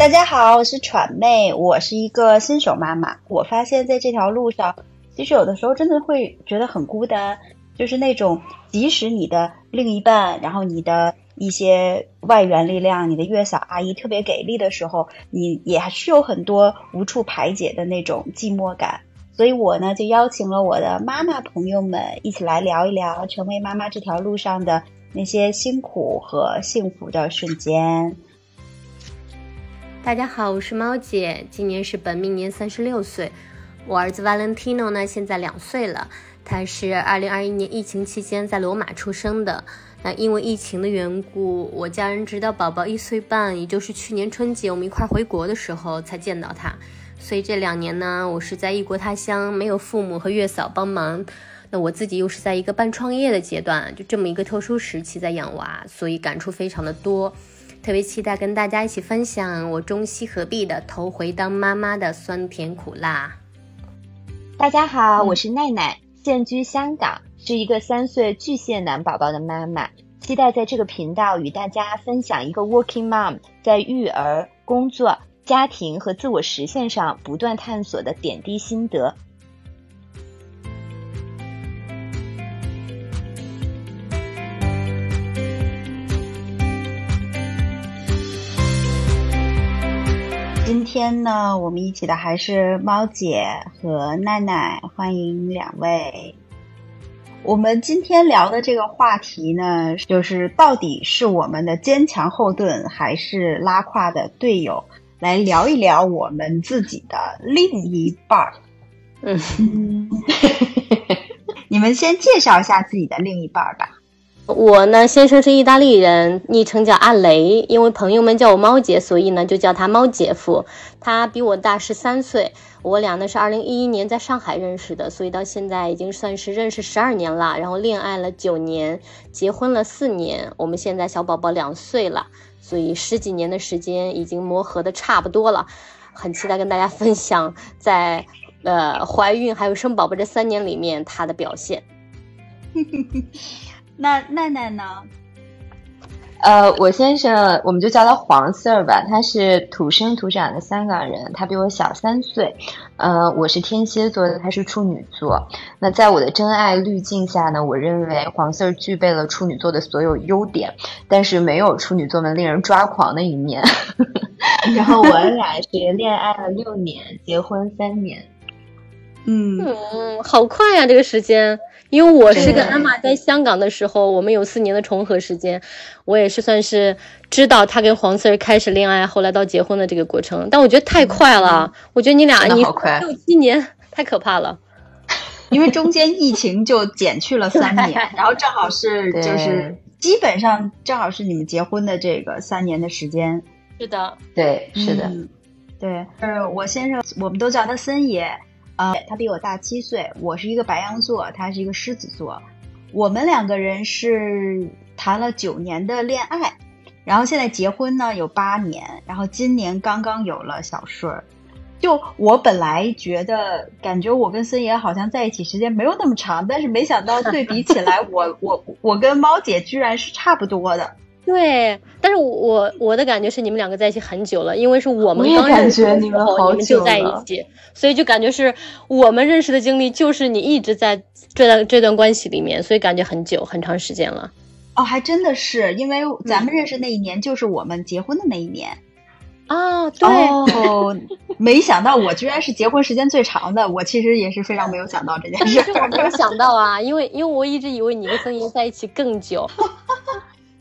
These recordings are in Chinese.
大家好，我是喘妹，我是一个新手妈妈。我发现在这条路上，其实有的时候真的会觉得很孤单，就是那种即使你的另一半，然后你的一些外援力量，你的月嫂阿姨特别给力的时候，你也还是有很多无处排解的那种寂寞感。所以我呢，就邀请了我的妈妈朋友们一起来聊一聊成为妈妈这条路上的那些辛苦和幸福的瞬间。大家好，我是猫姐，今年是本命年，三十六岁。我儿子 Valentino 呢，现在两岁了。他是二零二一年疫情期间在罗马出生的。那因为疫情的缘故，我家人直到宝宝一岁半，也就是去年春节我们一块回国的时候才见到他。所以这两年呢，我是在异国他乡，没有父母和月嫂帮忙。那我自己又是在一个半创业的阶段，就这么一个特殊时期在养娃，所以感触非常的多。特别期待跟大家一起分享我中西合璧的头回当妈妈的酸甜苦辣。大家好，我是奈奈，现居香港，是一个三岁巨蟹男宝宝的妈妈。期待在这个频道与大家分享一个 Working Mom 在育儿、工作、家庭和自我实现上不断探索的点滴心得。今天呢，我们一起的还是猫姐和奈奈，欢迎两位。我们今天聊的这个话题呢，就是到底是我们的坚强后盾，还是拉胯的队友？来聊一聊我们自己的另一半儿。嗯，你们先介绍一下自己的另一半儿吧。我呢，先生是意大利人，昵称叫阿雷，因为朋友们叫我猫姐，所以呢就叫他猫姐夫。他比我大十三岁，我俩呢是二零一一年在上海认识的，所以到现在已经算是认识十二年了，然后恋爱了九年，结婚了四年，我们现在小宝宝两岁了，所以十几年的时间已经磨合的差不多了，很期待跟大家分享在呃怀孕还有生宝宝这三年里面他的表现。那奈奈呢？呃，我先生，我们就叫他黄 Sir 吧。他是土生土长的香港人，他比我小三岁。呃，我是天蝎座的，他是处女座。那在我的真爱滤镜下呢，我认为黄 Sir 具备了处女座的所有优点，但是没有处女座们令人抓狂的一面。然后我们俩是恋爱了六年，结婚三年。嗯嗯，好快呀，这个时间。因为我是跟安玛在香港的时候，我们有四年的重合时间，我也是算是知道他跟黄 Sir 开始恋爱，后来到结婚的这个过程。但我觉得太快了，我觉得你俩你六七年太可怕了，因为中间疫情就减去了三年，然后正好是就是基本上正好是你们结婚的这个三年的时间。是的，对，是的，对，呃我先生，我们都叫他森爷。呃，他比我大七岁，我是一个白羊座，他是一个狮子座，我们两个人是谈了九年的恋爱，然后现在结婚呢有八年，然后今年刚刚有了小顺儿。就我本来觉得，感觉我跟森爷好像在一起时间没有那么长，但是没想到对比起来，我我我跟猫姐居然是差不多的。对，但是我我的感觉是你们两个在一起很久了，因为是我们刚认识的时候你们就在一起，所以就感觉是我们认识的经历就是你一直在这段这段关系里面，所以感觉很久很长时间了。哦，还真的是，因为咱们认识那一年就是我们结婚的那一年啊。对，哦，没想到我居然是结婚时间最长的，我其实也是非常没有想到这件事。是我没有想到啊，因为因为我一直以为你跟曾爷在一起更久。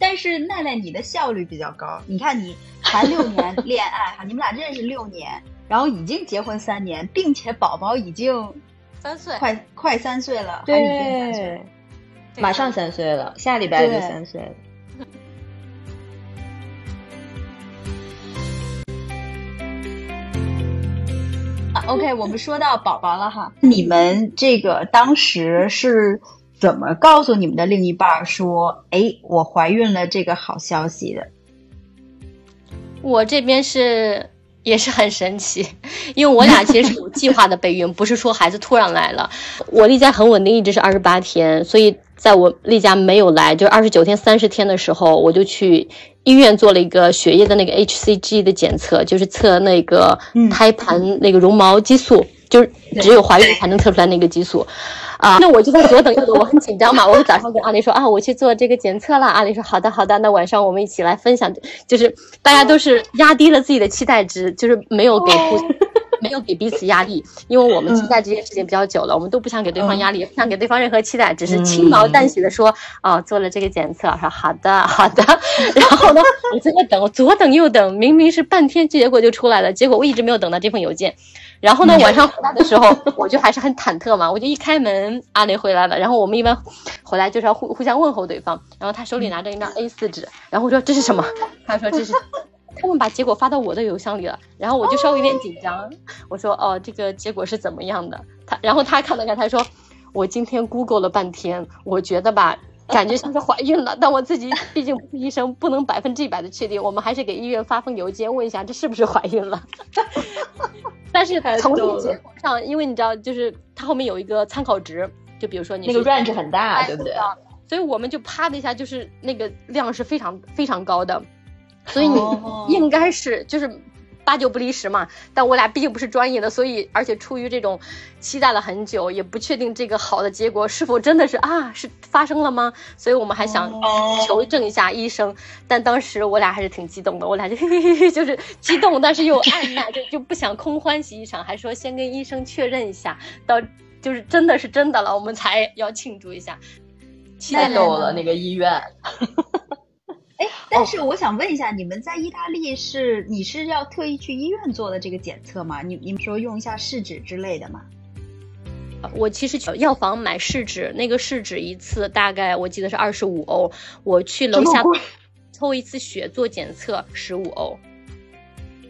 但是奈奈，你的效率比较高。你看，你谈六年恋爱哈，你们俩认识六年，然后已经结婚三年，并且宝宝已经三岁，快快三岁了，对，马上三岁了，下礼拜就三岁了。OK，我们说到宝宝了哈，你们这个当时是。怎么告诉你们的另一半说，哎，我怀孕了这个好消息的？我这边是也是很神奇，因为我俩其实是有计划的备孕，不是说孩子突然来了。我例假很稳定，一直是二十八天，所以在我例假没有来，就二十九天、三十天的时候，我就去医院做了一个血液的那个 HCG 的检测，就是测那个胎盘那个绒毛激素，就是只有怀孕才能测出来那个激素。啊，那我就在左等右等，我很紧张嘛。我早上跟阿丽说啊，我去做这个检测了。阿丽说好的好的，那晚上我们一起来分享，就是大家都是压低了自己的期待值，就是没有给互。没有给彼此压力，因为我们期待这件事情比较久了，我们都不想给对方压力，也不想给对方任何期待，只是轻描淡写的说，哦，做了这个检测，说好的好的，然后呢，我在那等，左等右等，明明是半天，结果就出来了，结果我一直没有等到这份邮件，然后呢，晚上回来的时候，我就还是很忐忑嘛，我就一开门，阿雷回来了，然后我们一般回来就是要互互相问候对方，然后他手里拿着一张 A 四纸，然后我说这是什么？他说这是。他们把结果发到我的邮箱里了，然后我就稍微有点紧张。我说：“哦，这个结果是怎么样的？”他，然后他看了看，他说：“我今天 Google 了半天，我觉得吧，感觉像是怀孕了，但我自己毕竟不是医生，不能百分之一百的确定。我们还是给医院发封邮件问一下，这是不是怀孕了？” 但是从这个结果上，因为你知道，就是它后面有一个参考值，就比如说你那个 range 很大，对不对？所以我们就啪的一下，就是那个量是非常非常高的。所以你应该是就是八九不离十嘛，但我俩毕竟不是专业的，所以而且出于这种期待了很久，也不确定这个好的结果是否真的是啊是发生了吗？所以我们还想求证一下医生，但当时我俩还是挺激动的，我俩就 就是激动，但是又按捺，就就不想空欢喜一场，还说先跟医生确认一下，到就是真的是真的了，我们才要庆祝一下。太逗了，那个医院。哎，但是我想问一下，你们在意大利是你是要特意去医院做的这个检测吗？你你们说用一下试纸之类的吗？我其实去药房买试纸，那个试纸一次大概我记得是二十五欧，我去楼下抽一次血做检测十五欧，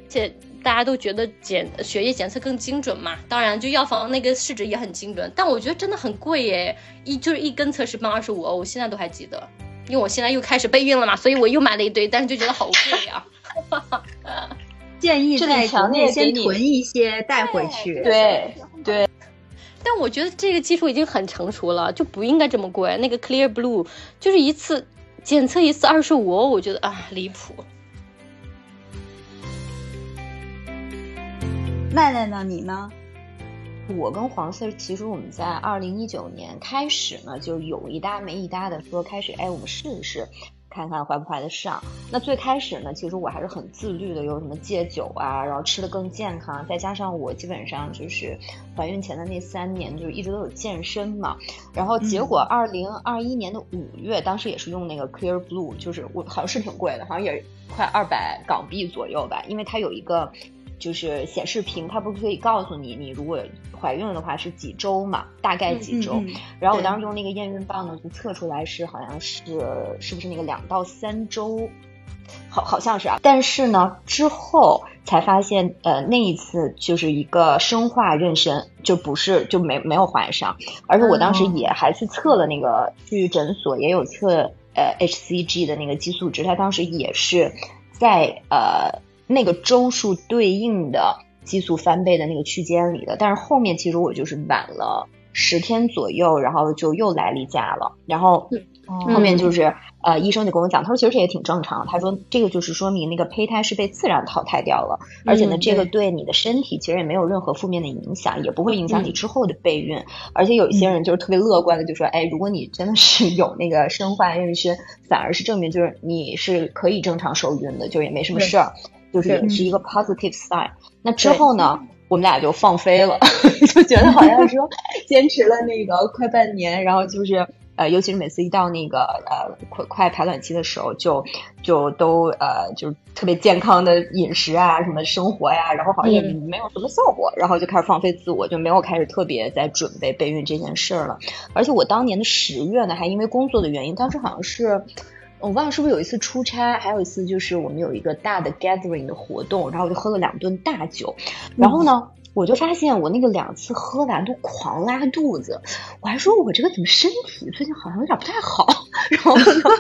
且大家都觉得检血液检测更精准嘛。当然，就药房那个试纸也很精准，但我觉得真的很贵耶，一就是一根测试棒二十五欧，我现在都还记得。因为我现在又开始备孕了嘛，所以我又买了一堆，但是就觉得好贵呀。建议在国内先囤一些带回去。对对。但我觉得这个技术已经很成熟了，就不应该这么贵。那个 Clear Blue 就是一次检测一次二十五欧，我觉得啊离谱。奈奈呢？你呢？我跟黄色其实我们在二零一九年开始呢，就有一搭没一搭的说开始，哎，我们试一试，看看怀不怀得上。那最开始呢，其实我还是很自律的，有什么戒酒啊，然后吃的更健康，再加上我基本上就是怀孕前的那三年就一直都有健身嘛。然后结果二零二一年的五月，当时也是用那个 Clear Blue，就是我好像是挺贵的，好像也快二百港币左右吧，因为它有一个。就是显示屏，它不是可以告诉你，你如果怀孕了的话是几周嘛，大概几周。然后我当时用那个验孕棒呢，就测出来是好像是是不是那个两到三周，好好像是啊。但是呢，之后才发现，呃，那一次就是一个生化妊娠，就不是就没没有怀上。而且我当时也还去测了那个去诊所也有测呃 HCG 的那个激素值，它当时也是在呃。那个周数对应的激素翻倍的那个区间里的，但是后面其实我就是晚了十天左右，然后就又来例假了，然后后面就是呃医生就跟我讲，他说其实这也挺正常，他说这个就是说明那个胚胎是被自然淘汰掉了，而且呢这个对。你的身体其实也没有任何负面的影响，也不会影响你之后的备孕，而且有一些人就是特别乐观的就说，哎如果你真的是有那个生化妊娠，反而是证明就是你是可以正常受孕的，就也没什么事儿。就是也是一个 positive sign。那之后呢，我们俩就放飞了，就觉得好像说 坚持了那个快半年，然后就是呃，尤其是每次一到那个呃快快排卵期的时候，就就都呃就特别健康的饮食啊，什么生活呀，然后好像也没有什么效果，然后就开始放飞自我，就没有开始特别在准备备孕这件事儿了。而且我当年的十月呢，还因为工作的原因，当时好像是。我忘了是不是有一次出差，还有一次就是我们有一个大的 gathering 的活动，然后我就喝了两顿大酒，然后呢，我就发现我那个两次喝完都狂拉肚子，我还说我这个怎么身体最近好像有点不太好，然后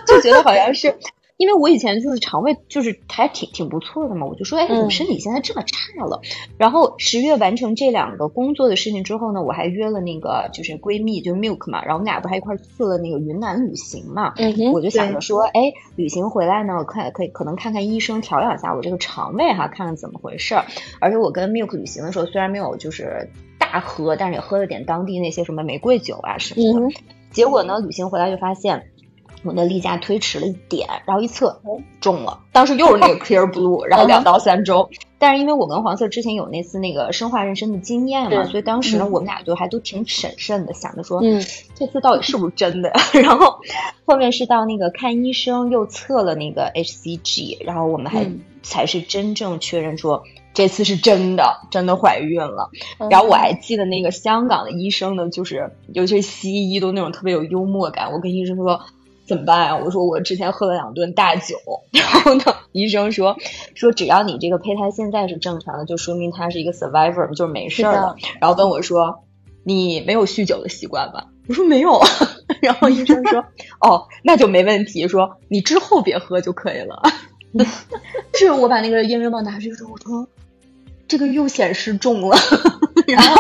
就觉得好像是因为我以前就是肠胃就是还挺挺不错的嘛，我就说，哎，怎么身体现在这么差了？然后十月完成这两个工作的事情之后呢，我还约了那个就是闺蜜，就是 Milk 嘛，然后我们俩不还一块去了那个云南旅行嘛？嗯哼，我就想着说，哎，旅行回来呢，我看可以可能看看医生，调养一下我这个肠胃哈，看看怎么回事儿。而且我跟 Milk 旅行的时候，虽然没有就是大喝，但是也喝了点当地那些什么玫瑰酒啊什么的。结果呢，旅行回来就发现。我的例假推迟了一点，然后一测中了，当时又是那个 Clear Blue，然后两到三周。但是因为我跟黄色之前有那次那个生化妊娠的经验嘛，所以当时呢我们俩就还都挺审慎的，想着说嗯这次到底是不是真的。然后后面是到那个看医生又测了那个 HCG，然后我们还才是真正确认说这次是真的，真的怀孕了。然后我还记得那个香港的医生呢，就是尤其是西医都那种特别有幽默感。我跟医生说。怎么办呀？我说我之前喝了两顿大酒，然后呢，医生说说只要你这个胚胎现在是正常的，就说明它是一个 survivor，就是没事儿的。然后问我说你没有酗酒的习惯吧？我说没有。然后医生说哦，那就没问题。说你之后别喝就可以了。是我把那个验孕棒拿出去之后，我说这个又显示重了。然后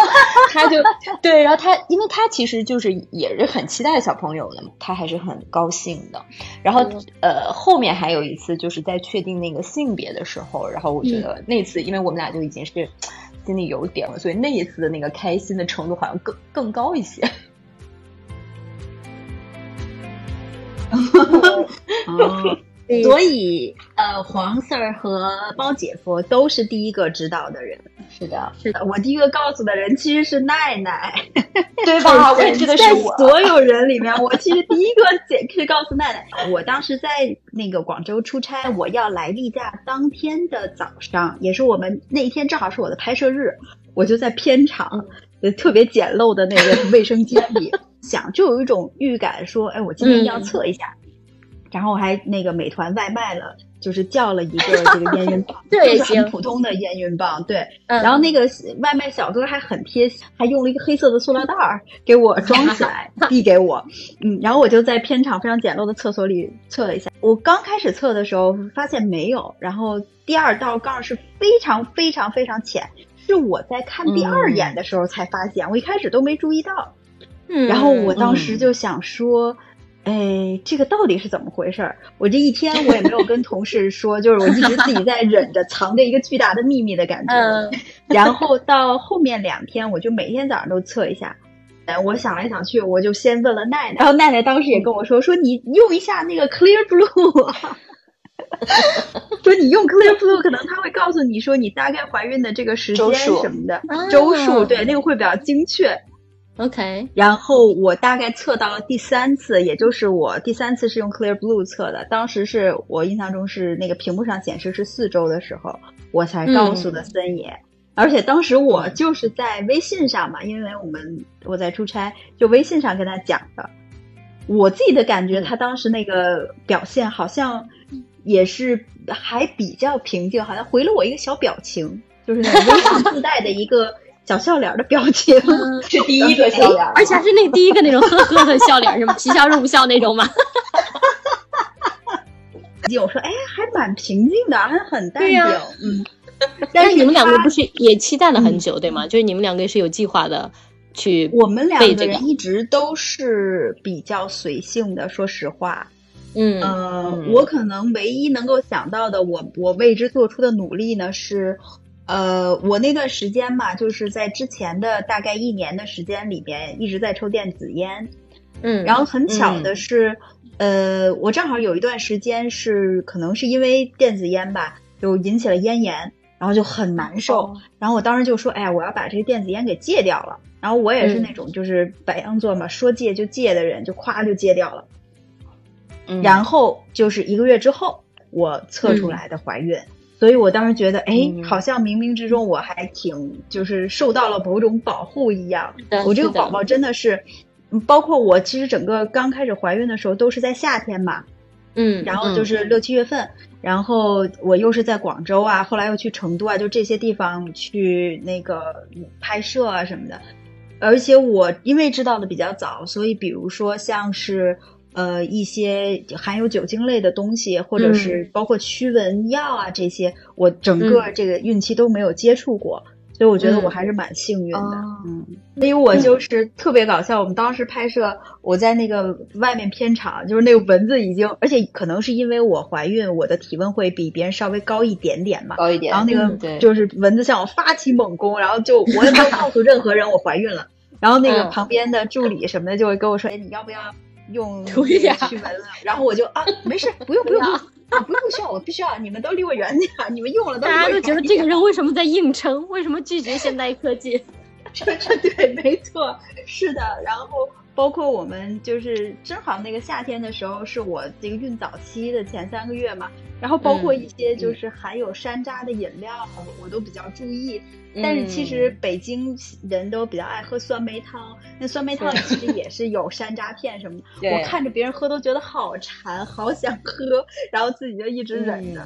他就 对，然后他，因为他其实就是也是很期待小朋友的嘛，他还是很高兴的。然后呃，后面还有一次就是在确定那个性别的时候，然后我觉得那次，因为我们俩就已经是心里有点了，所以那一次的那个开心的程度好像更更高一些。哦。所以，呃，黄 Sir 和包姐夫都是第一个知道的人。是的，是的，我第一个告诉的人其实是奈奈，对吧？我记得是我。所有人里面，我其实第一个解去告诉奈奈。我当时在那个广州出差，我要来例假当天的早上，也是我们那一天正好是我的拍摄日，我就在片场，特别简陋的那个卫生间里，想就有一种预感，说，哎，我今天要测一下。然后我还那个美团外卖了，就是叫了一个这个验孕棒，就是很普通的验孕棒，对。然后那个外卖小哥还很贴心，还用了一个黑色的塑料袋儿给我装起来，递给我。嗯，然后我就在片场非常简陋的厕所里测了一下。我刚开始测的时候发现没有，然后第二道杠是非常非常非常浅，是我在看第二眼的时候才发现，我一开始都没注意到。嗯，然后我当时就想说。哎，这个到底是怎么回事儿？我这一天我也没有跟同事说，就是我一直自己在忍着，藏着一个巨大的秘密的感觉。嗯，然后到后面两天，我就每天早上都测一下。哎，我想来想去，我就先问了奈奈，然后奈奈当时也跟我说，说你用一下那个 Clear Blue，说你用 Clear Blue，可能他会告诉你说你大概怀孕的这个时间什么的周数，对，那个会比较精确。OK，然后我大概测到了第三次，也就是我第三次是用 Clear Blue 测的。当时是我印象中是那个屏幕上显示是四周的时候，我才告诉的森野。而且当时我就是在微信上嘛，因为我们我在出差，就微信上跟他讲的。我自己的感觉，他当时那个表现好像也是还比较平静，好像回了我一个小表情，就是那种微信自带的一个。小笑脸的表情是第一个笑脸，而且还是那第一个那种 呵呵的笑脸，是吗？皮笑肉不笑那种吗？我说，哎，还蛮平静的，还很淡定。嗯，但是你们两个不是也期待了很久，对吗？就是你们两个是有计划的去，我们两个人一直都是比较随性的。说实话，嗯呃，我可能唯一能够想到的，我我为之做出的努力呢是。呃，我那段时间嘛，就是在之前的大概一年的时间里边，一直在抽电子烟，嗯，然后很巧的是，呃，我正好有一段时间是可能是因为电子烟吧，就引起了咽炎，然后就很难受，然后我当时就说，哎呀，我要把这个电子烟给戒掉了。然后我也是那种就是白羊座嘛，说戒就戒的人，就咵就戒掉了。然后就是一个月之后，我测出来的怀孕。所以我当时觉得，哎，好像冥冥之中我还挺就是受到了某种保护一样。我这个宝宝真的是，包括我其实整个刚开始怀孕的时候都是在夏天嘛，嗯，然后就是六七月份，然后我又是在广州啊，后来又去成都啊，就这些地方去那个拍摄啊什么的。而且我因为知道的比较早，所以比如说像是呃一些含有酒精类的东西，或者是包括驱蚊药啊这些，我整个这个孕期都没有接触过。所以我觉得我还是蛮幸运的，嗯，所以我就是特别搞笑。我们当时拍摄，我在那个外面片场，就是那个蚊子已经，而且可能是因为我怀孕，我的体温会比别人稍微高一点点嘛，高一点。然后那个就是蚊子向我发起猛攻，然后就我也没有告诉任何人我怀孕了。然后那个旁边的助理什么的就会跟我说：“哎，你要不要用驱蚊了？”然后我就啊，没事，不用不用。啊，不需要，我不需要，你们都离我远点，你们用了都。大家都觉得这个人为什么在硬撑？为什么拒绝现代科技？对，没错，是的。然后包括我们就是正好那个夏天的时候，是我这个孕早期的前三个月嘛。然后包括一些就是含有山楂的饮料，我都比较注意。但是其实北京人都比较爱喝酸梅汤，那酸梅汤其实也是有山楂片什么 的。我看着别人喝都觉得好馋，好想喝，然后自己就一直忍着。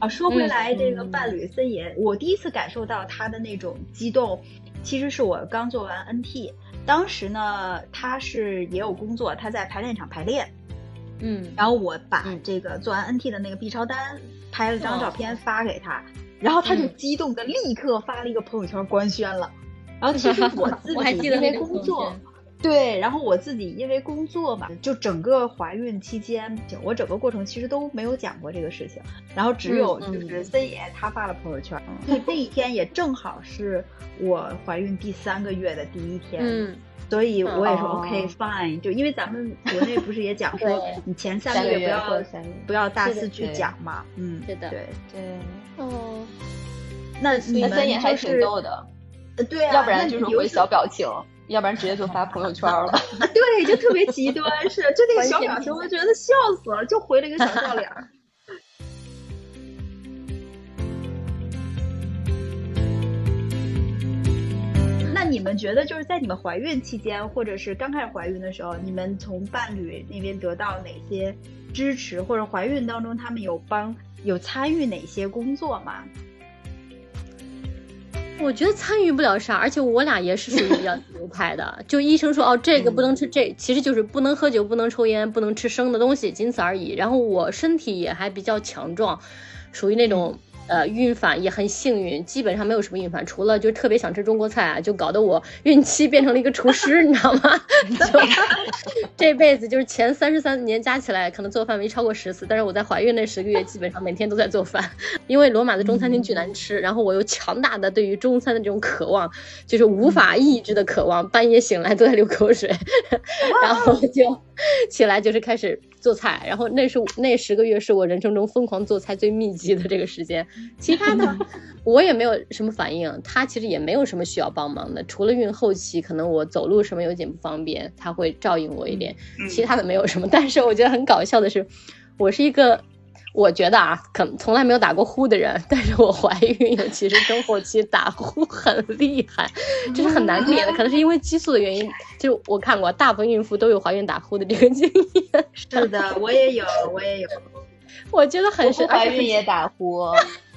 啊，说回来，这个伴侣森爷，我第一次感受到他的那种激动，其实是我刚做完 NT，当时呢他是也有工作，他在排练场排练。嗯，然后我把这个做完 NT 的那个 B 超单拍了张照片发给他，然后他就激动的立刻发了一个朋友圈官宣了。然后其实我自己 因为工作，对，然后我自己因为工作嘛，就整个怀孕期间，我整个过程其实都没有讲过这个事情，然后只有就是森爷他发了朋友圈，那那一天也正好是我怀孕第三个月的第一天。嗯。所以我也说 OK fine，就因为咱们国内不是也讲说，你前三个月不要不要大肆去讲嘛，嗯，是的，对。对，哦，那你们还挺逗的，对啊，要不然就是回小表情，要不然直接就发朋友圈了，对，就特别极端，是就那个小表情，我觉得笑死了，就回了一个小笑脸。那你们觉得就是在你们怀孕期间，或者是刚开始怀孕的时候，你们从伴侣那边得到哪些支持，或者怀孕当中他们有帮有参与哪些工作吗？我觉得参与不了啥，而且我俩也是属于比较流派的。就医生说哦，这个不能吃，这其实就是不能喝酒、不能抽烟、不能吃生的东西，仅此而已。然后我身体也还比较强壮，属于那种。呃，孕反也很幸运，基本上没有什么孕反，除了就特别想吃中国菜啊，就搞得我孕期变成了一个厨师，你知道吗？就这辈子就是前三十三年加起来，可能做饭没超过十次，但是我在怀孕那十个月，基本上每天都在做饭，因为罗马的中餐厅巨难吃，然后我有强大的对于中餐的这种渴望，就是无法抑制的渴望，半夜醒来都在流口水，然后就起来就是开始做菜，然后那是那十个月是我人生中疯狂做菜最密集的这个时间。其他的我也没有什么反应，他其实也没有什么需要帮忙的，除了孕后期可能我走路什么有点不方便，他会照应我一点，其他的没有什么。但是我觉得很搞笑的是，我是一个我觉得啊，可能从来没有打过呼的人，但是我怀孕尤其是中后期打呼很厉害，这是很难免的，可能是因为激素的原因。就我看过，大部分孕妇都有怀孕打呼的这个经验。是的，我也有，我也有。我觉得很神，怀孕也打呼，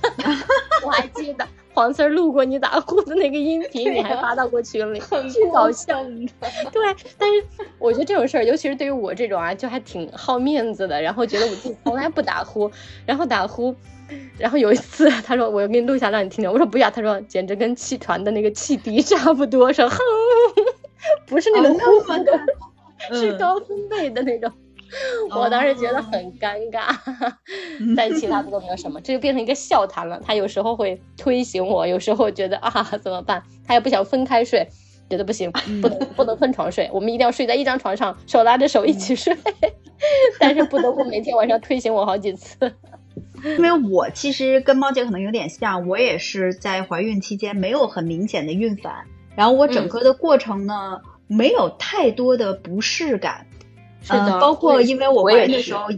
我还记得黄四录过你打呼的那个音 频，你还发到过群里，巨搞笑。对，但是我觉得这种事儿，尤其是对于我这种啊，就还挺好面子的。然后觉得我自己从来不打呼，然后打呼，然后有一次他说我要给你录下让你听听，我说不要，他说简直跟气团的那个汽笛差不多，说哼，不是那种呼的，是高分贝的那种。我当时觉得很尴尬，但其他的都没有什么，这就变成一个笑谈了。他有时候会推醒我，有时候觉得啊怎么办？他也不想分开睡，觉得不行，不能不能分床睡，我们一定要睡在一张床上，手拉着手一起睡。但是不得不每天晚上推醒我好几次，因为我其实跟猫姐可能有点像，我也是在怀孕期间没有很明显的孕反，然后我整个的过程呢没有太多的不适感。嗯，包括因为我怀孕的时候，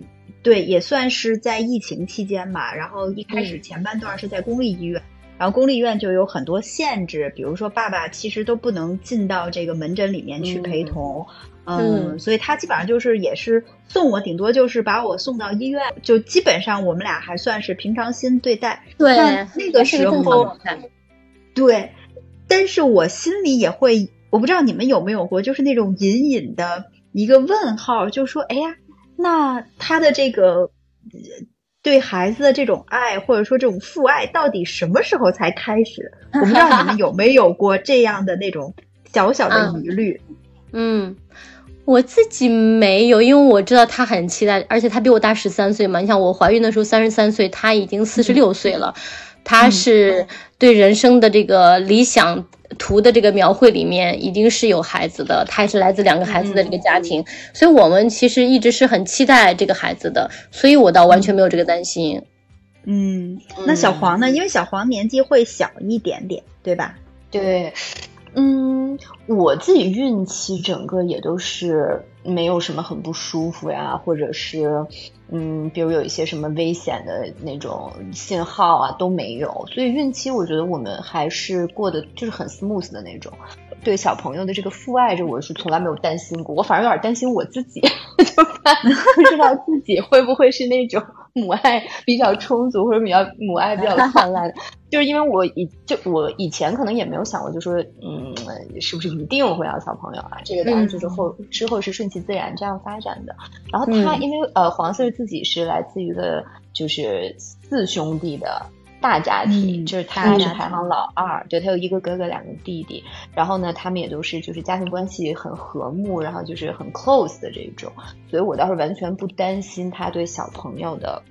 对，也算是在疫情期间吧。然后一开始前半段是在公立医院，然后公立医院就有很多限制，比如说爸爸其实都不能进到这个门诊里面去陪同，嗯，所以他基本上就是也是送我，顶多就是把我送到医院，就基本上我们俩还算是平常心对待。对，那个时候，对，但是我心里也会，我不知道你们有没有过，就是那种隐隐的。一个问号，就说：“哎呀，那他的这个对孩子的这种爱，或者说这种父爱，到底什么时候才开始？”我不知道你们有没有过这样的那种小小的疑虑。嗯，我自己没有，因为我知道他很期待，而且他比我大十三岁嘛。你想，我怀孕的时候三十三岁，他已经四十六岁了。他是对人生的这个理想图的这个描绘里面，一定是有孩子的，他也是来自两个孩子的这个家庭，所以我们其实一直是很期待这个孩子的，所以我倒完全没有这个担心。嗯，那小黄呢？因为小黄年纪会小一点点，对吧？对，嗯，我自己孕期整个也都是没有什么很不舒服呀，或者是。嗯，比如有一些什么危险的那种信号啊都没有，所以孕期我觉得我们还是过得就是很 smooth 的那种。对小朋友的这个父爱，这我是从来没有担心过，我反而有点担心我自己，就怕 不知道自己会不会是那种母爱比较充足或者比较母爱比较泛滥。就是因为我以就我以前可能也没有想过，就说嗯，是不是一定会要小朋友啊？这个当然就是后之后是顺其自然这样发展的。然后他因为呃黄色自己是来自于一个就是四兄弟的大家庭，就是他是排行老二，对他有一个哥哥两个弟弟。然后呢，他们也都是就是家庭关系很和睦，然后就是很 close 的这种，所以我倒是完全不担心他对小朋友的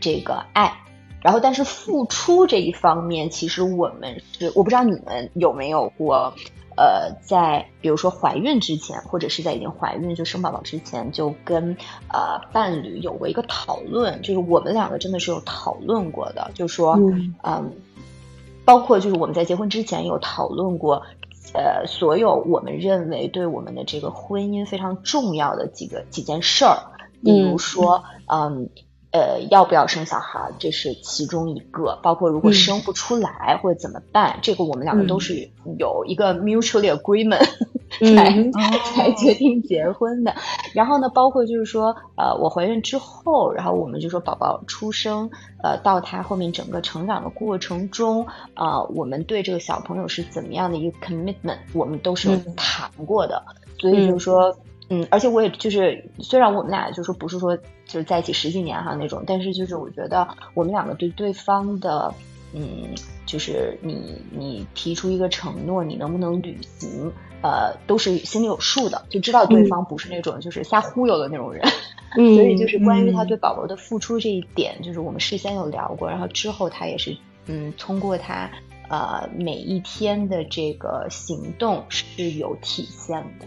这个爱。然后，但是付出这一方面，其实我们是我不知道你们有没有过，呃，在比如说怀孕之前，或者是在已经怀孕就生宝宝之前，就跟呃伴侣有过一个讨论，就是我们两个真的是有讨论过的，就说，嗯，包括就是我们在结婚之前有讨论过，呃，所有我们认为对我们的这个婚姻非常重要的几个几件事儿，比如说，嗯。呃，要不要生小孩，这是其中一个。包括如果生不出来或者怎么办，这个我们两个都是有一个 mutually agreement 才才决定结婚的。然后呢，包括就是说，呃，我怀孕之后，然后我们就说宝宝出生，呃，到他后面整个成长的过程中，啊，我们对这个小朋友是怎么样的一个 commitment，我们都是有谈过的。所以就是说。嗯，而且我也就是，虽然我们俩就是不是说就是在一起十几年哈那种，但是就是我觉得我们两个对对方的，嗯，就是你你提出一个承诺，你能不能履行，呃，都是心里有数的，就知道对方不是那种就是瞎忽悠的那种人。嗯，所以就是关于他对宝宝的付出这一点，就是我们事先有聊过，然后之后他也是，嗯，通过他呃每一天的这个行动是有体现的。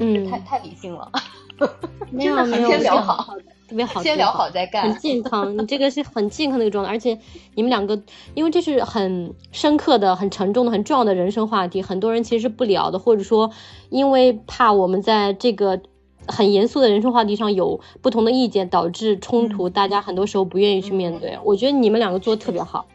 嗯，太太理性了，没有没有，先聊好，特别好，先聊好再干，很健康。你这个是很健康的一个状态，而且你们两个，因为这是很深刻的、很沉重的、很重要的人生话题，很多人其实是不聊的，或者说因为怕我们在这个很严肃的人生话题上有不同的意见，导致冲突，大家很多时候不愿意去面对。我觉得你们两个做的特别好。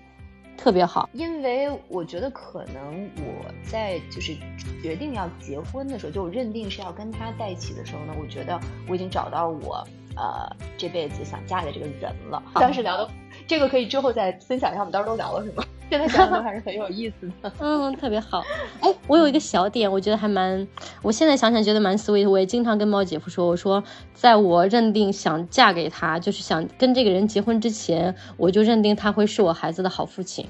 特别好，因为我觉得可能我在就是决定要结婚的时候，就我认定是要跟他在一起的时候呢，我觉得我已经找到我呃这辈子想嫁的这个人了。当时聊的这个可以之后再分享一下，我们当时候都聊了什么？现在想想还是很有意思的。嗯，特别好。哎，我有一个小点，我觉得还蛮，我现在想想觉得蛮 sweet。我也经常跟猫姐夫说，我说在我认定想嫁给他，就是想跟这个人结婚之前，我就认定他会是我孩子的好父亲。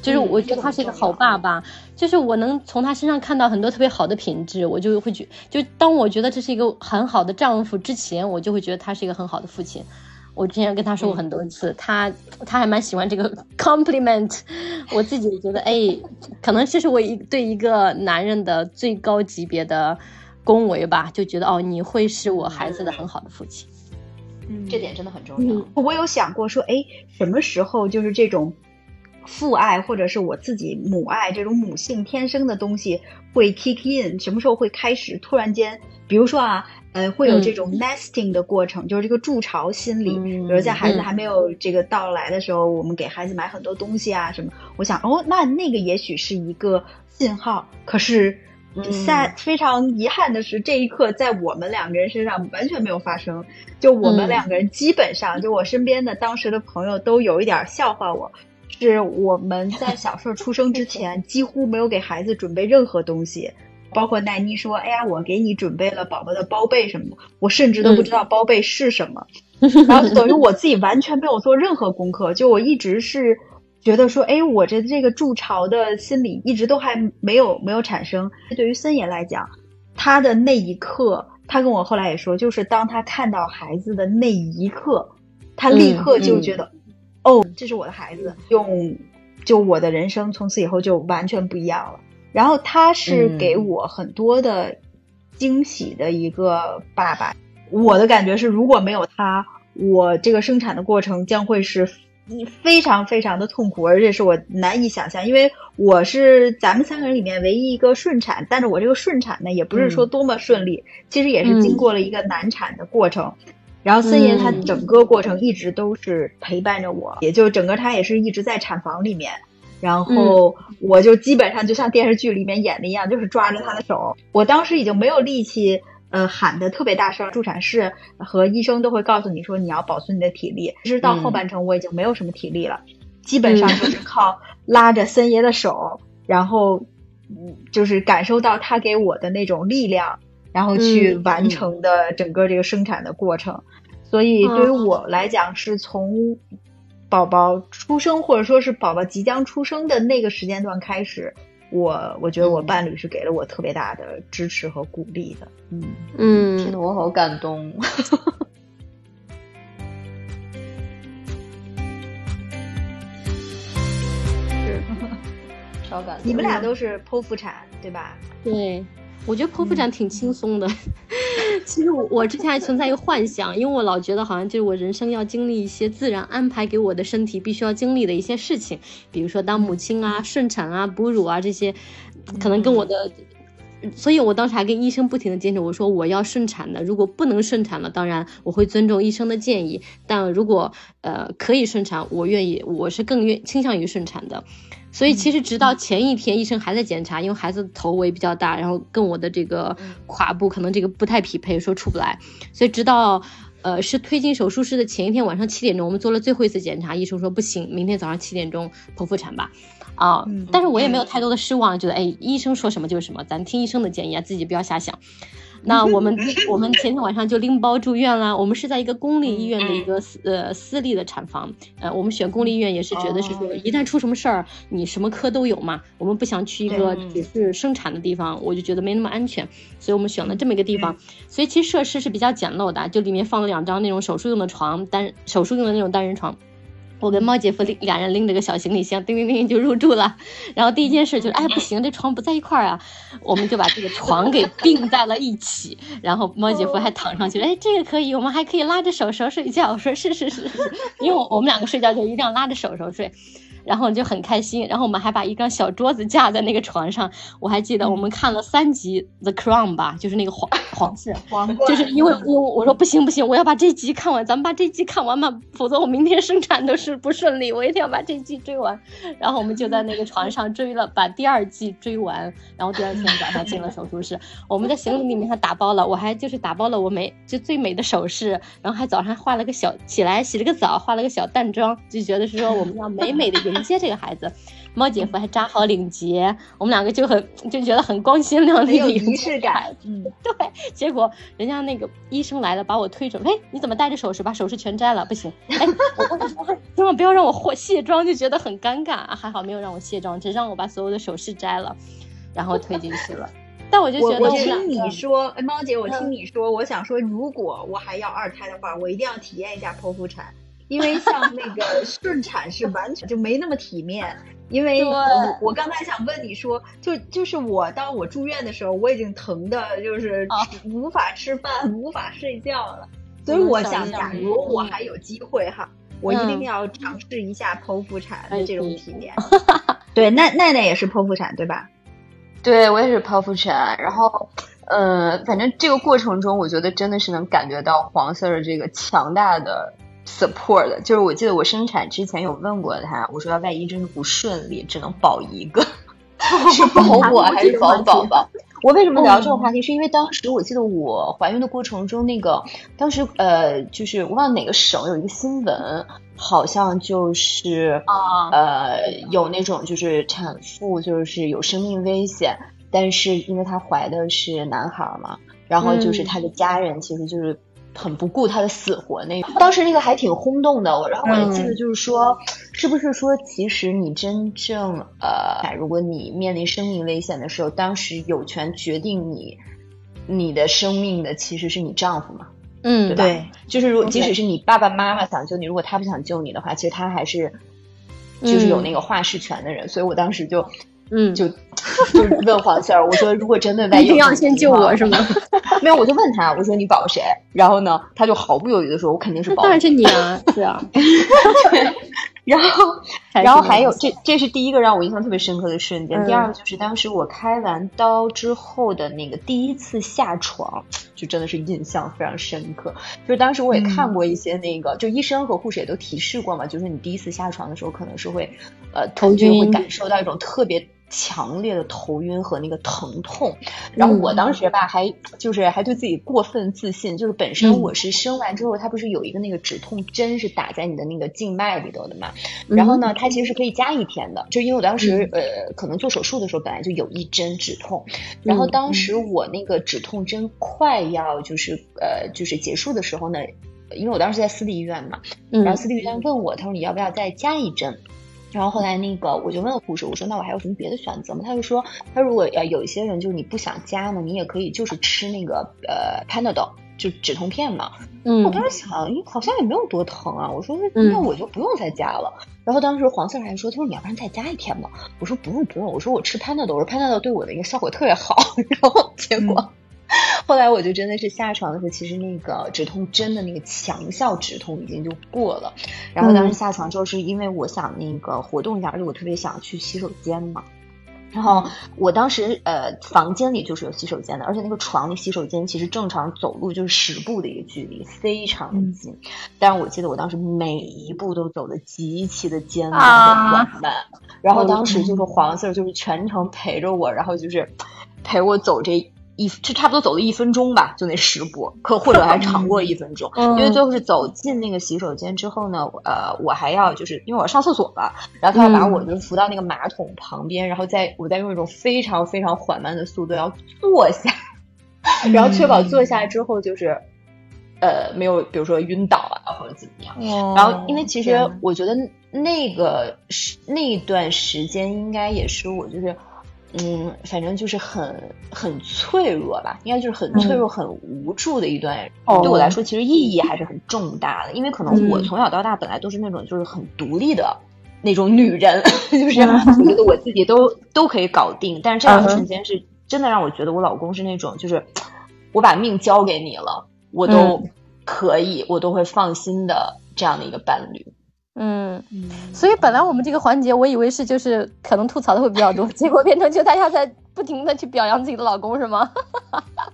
就是我觉得他是一个好爸爸，就是我能从他身上看到很多特别好的品质，我就会觉，就当我觉得这是一个很好的丈夫之前，我就会觉得他是一个很好的父亲。我之前跟他说过很多次，他他还蛮喜欢这个 compliment，我自己觉得，哎，可能这是我一对一个男人的最高级别的恭维吧，就觉得哦，你会是我孩子的很好的父亲，嗯，这点真的很重要。我有想过说，哎，什么时候就是这种。父爱或者是我自己母爱这种母性天生的东西会 kick in，什么时候会开始突然间？比如说啊，呃，会有这种 nesting 的过程，就是这个筑巢心理。比如在孩子还没有这个到来的时候，我们给孩子买很多东西啊什么。我想，哦，那那个也许是一个信号。可是，在非常遗憾的是，这一刻在我们两个人身上完全没有发生。就我们两个人基本上，就我身边的当时的朋友都有一点笑话我。是我们在 小顺出生之前几乎没有给孩子准备任何东西，包括奈妮说：“哎呀，我给你准备了宝宝的包被什么的，我甚至都不知道包被是什么。然后等于我自己完全没有做任何功课，就我一直是觉得说，哎，我这这个筑巢的心理一直都还没有没有产生。对于森爷来讲，他的那一刻，他跟我后来也说，就是当他看到孩子的那一刻，他立刻就觉得，哦，这是我的孩子，用就我的人生从此以后就完全不一样了。然后他是给我很多的惊喜的一个爸爸。我的感觉是，如果没有他，我这个生产的过程将会是非常非常的痛苦，而且是我难以想象。因为我是咱们三个人里面唯一一个顺产，但是我这个顺产呢，也不是说多么顺利，其实也是经过了一个难产的过程。然后森爷他整个过程一直都是陪伴着我，也就整个他也是一直在产房里面。然后我就基本上就像电视剧里面演的一样，就是抓着他的手。我当时已经没有力气，呃，喊的特别大声。助产士和医生都会告诉你说，你要保存你的体力。其实到后半程，我已经没有什么体力了，基本上就是靠拉着森爷的手，然后就是感受到他给我的那种力量，然后去完成的整个这个生产的过程。所以对于我来讲，是从。宝宝出生，或者说是宝宝即将出生的那个时间段开始，我我觉得我伴侣是给了我特别大的支持和鼓励的。嗯嗯，听得我好感动。是，超感动。你们俩都是剖腹产对吧？对。我觉得剖腹产挺轻松的，其实我我之前还存在一个幻想，因为我老觉得好像就是我人生要经历一些自然安排给我的身体必须要经历的一些事情，比如说当母亲啊、顺产啊、哺乳啊这些，可能跟我的，所以我当时还跟医生不停的坚持，我说我要顺产的，如果不能顺产了，当然我会尊重医生的建议，但如果呃可以顺产，我愿意，我是更愿倾向于顺产的。所以其实直到前一天，医生还在检查，因为孩子头围比较大，然后跟我的这个胯部可能这个不太匹配，说出不来。所以直到，呃，是推进手术室的前一天晚上七点钟，我们做了最后一次检查，医生说不行，明天早上七点钟剖腹产吧。啊，但是我也没有太多的失望，觉得哎，医生说什么就是什么，咱听医生的建议啊，自己不要瞎想。那我们我们前天晚上就拎包住院了。我们是在一个公立医院的一个私呃私立的产房。呃，我们选公立医院也是觉得是说，一旦出什么事儿，你什么科都有嘛。我们不想去一个只是生产的地方，我就觉得没那么安全，所以我们选了这么一个地方。所以其实设施是比较简陋的，就里面放了两张那种手术用的床，单手术用的那种单人床。我跟猫姐夫拎俩人拎着个小行李箱，叮叮叮就入住了。然后第一件事就是，哎不行，这床不在一块儿啊，我们就把这个床给并在了一起。然后猫姐夫还躺上去，哎这个可以，我们还可以拉着手手睡觉。我说是是是是，因为我们两个睡觉就一定要拉着手手睡。然后就很开心，然后我们还把一张小桌子架在那个床上。我还记得我们看了三集《The Crown》吧，就是那个皇皇室，就是因为我我说不行不行，我要把这集看完，咱们把这集看完嘛，否则我明天生产都是不顺利，我一定要把这集追完。然后我们就在那个床上追了，把第二季追完，然后第二天早上进了手术室。我们在行李里面还打包了，我还就是打包了我美就最美的首饰，然后还早上化了个小起来洗了个澡，化了个小淡妆，就觉得是说我们要美美的迎。接这个孩子，猫姐夫还扎好领结，我们两个就很就觉得很光鲜亮丽，有仪式感。嗯，对。结果人家那个医生来了，把我推着，哎，你怎么戴着首饰？把首饰全摘了，不行。哎，千万不要让我卸卸妆，就觉得很尴尬。还好没有让我卸妆，只让我把所有的首饰摘了，然后推进去了。但我就觉得，我听你说，哎，猫姐，我听你说，我想说，如果我还要二胎的话，我一定要体验一下剖腹产。因为像那个 顺产是完全就没那么体面，因为我我刚才想问你说，就就是我当我住院的时候，我已经疼的就是无法吃饭、无法睡觉了，所以我想，假如我还有机会哈，我一定要尝试一下剖腹产的这种体验。对，奈奈奈也是剖腹产对吧？对我也是剖腹产，然后呃，反正这个过程中，我觉得真的是能感觉到黄色的这个强大的。Support 就是我记得我生产之前有问过他，我说要万一真的不顺利，只能保一个，是保我还是保宝宝？我为什么聊这个话题？是因为当时我记得我怀孕的过程中，那个当时呃，就是我忘了哪个省有一个新闻，好像就是呃有那种就是产妇就是有生命危险。但是因为她怀的是男孩嘛，然后就是她的家人其实就是很不顾他的死活那当时那个还挺轰动的，我然后我还记得就是说，是不是说其实你真正呃，如果你面临生命危险的时候，当时有权决定你你的生命的其实是你丈夫嘛？嗯，对吧，就是如果即使是你爸爸妈妈想救你，如果他不想救你的话，其实他还是就是有那个话事权的人。所以我当时就嗯就就问黄四儿，我说如果真的万一定要先救我是吗？没有，我就问他，我说你保谁？然后呢，他就毫不犹豫的说，我肯定是保。当然是你啊，是啊。然后，然后还有这，这是第一个让我印象特别深刻的瞬间。第二个就是当时我开完刀之后的那个第一次下床，就真的是印象非常深刻。就是当时我也看过一些那个，就医生和护士也都提示过嘛，就是你第一次下床的时候可能是会，呃，头晕，会感受到一种特别。强烈的头晕和那个疼痛，然后我当时吧还就是还对自己过分自信，就是本身我是生完之后，它不是有一个那个止痛针是打在你的那个静脉里头的嘛，然后呢，它其实是可以加一天的，就因为我当时呃可能做手术的时候本来就有一针止痛，然后当时我那个止痛针快要就是呃就是结束的时候呢，因为我当时在私立医院嘛，然后私立医院问我，他说你要不要再加一针？然后后来那个我就问护士，我说那我还有什么别的选择吗？他就说，他如果呃有一些人就是你不想加呢，你也可以就是吃那个呃 Panadol 就止痛片嘛。嗯，我当时想，咦，好像也没有多疼啊。我说那我就不用再加了。然后当时黄色还说，他说你要不然再加一天吧。我说不用不用，我说我吃 Panadol，我说 Panadol 对我的一个效果特别好。然后结果。后来我就真的是下床的时候，其实那个止痛针的那个强效止痛已经就过了。然后当时下床之后，是因为我想那个活动一下，而且我特别想去洗手间嘛。然后我当时呃房间里就是有洗手间的，而且那个床离洗手间其实正常走路就是十步的一个距离，非常的近。但是我记得我当时每一步都走的极其的艰难和缓慢。然后当时就是黄色就是全程陪着我，然后就是陪我走这。一就差不多走了一分钟吧，就那十步，可或者还长过一分钟，因为最后是走进那个洗手间之后呢，呃，我还要就是因为我要上厕所了，然后他要把我就是扶到那个马桶旁边，然后再我再用一种非常非常缓慢的速度要坐下，然后确保坐下之后就是呃没有比如说晕倒啊或者怎么样，然后因为其实我觉得那个时那段时间应该也是我就是。嗯，反正就是很很脆弱吧，应该就是很脆弱、很无助的一段。对我来说，其实意义还是很重大的，因为可能我从小到大本来都是那种就是很独立的那种女人，就是我觉得我自己都都可以搞定。但是这样的瞬间是真的让我觉得我老公是那种就是我把命交给你了，我都可以，我都会放心的这样的一个伴侣。嗯，所以本来我们这个环节，我以为是就是可能吐槽的会比较多，结果变成就大家在不停的去表扬自己的老公，是吗？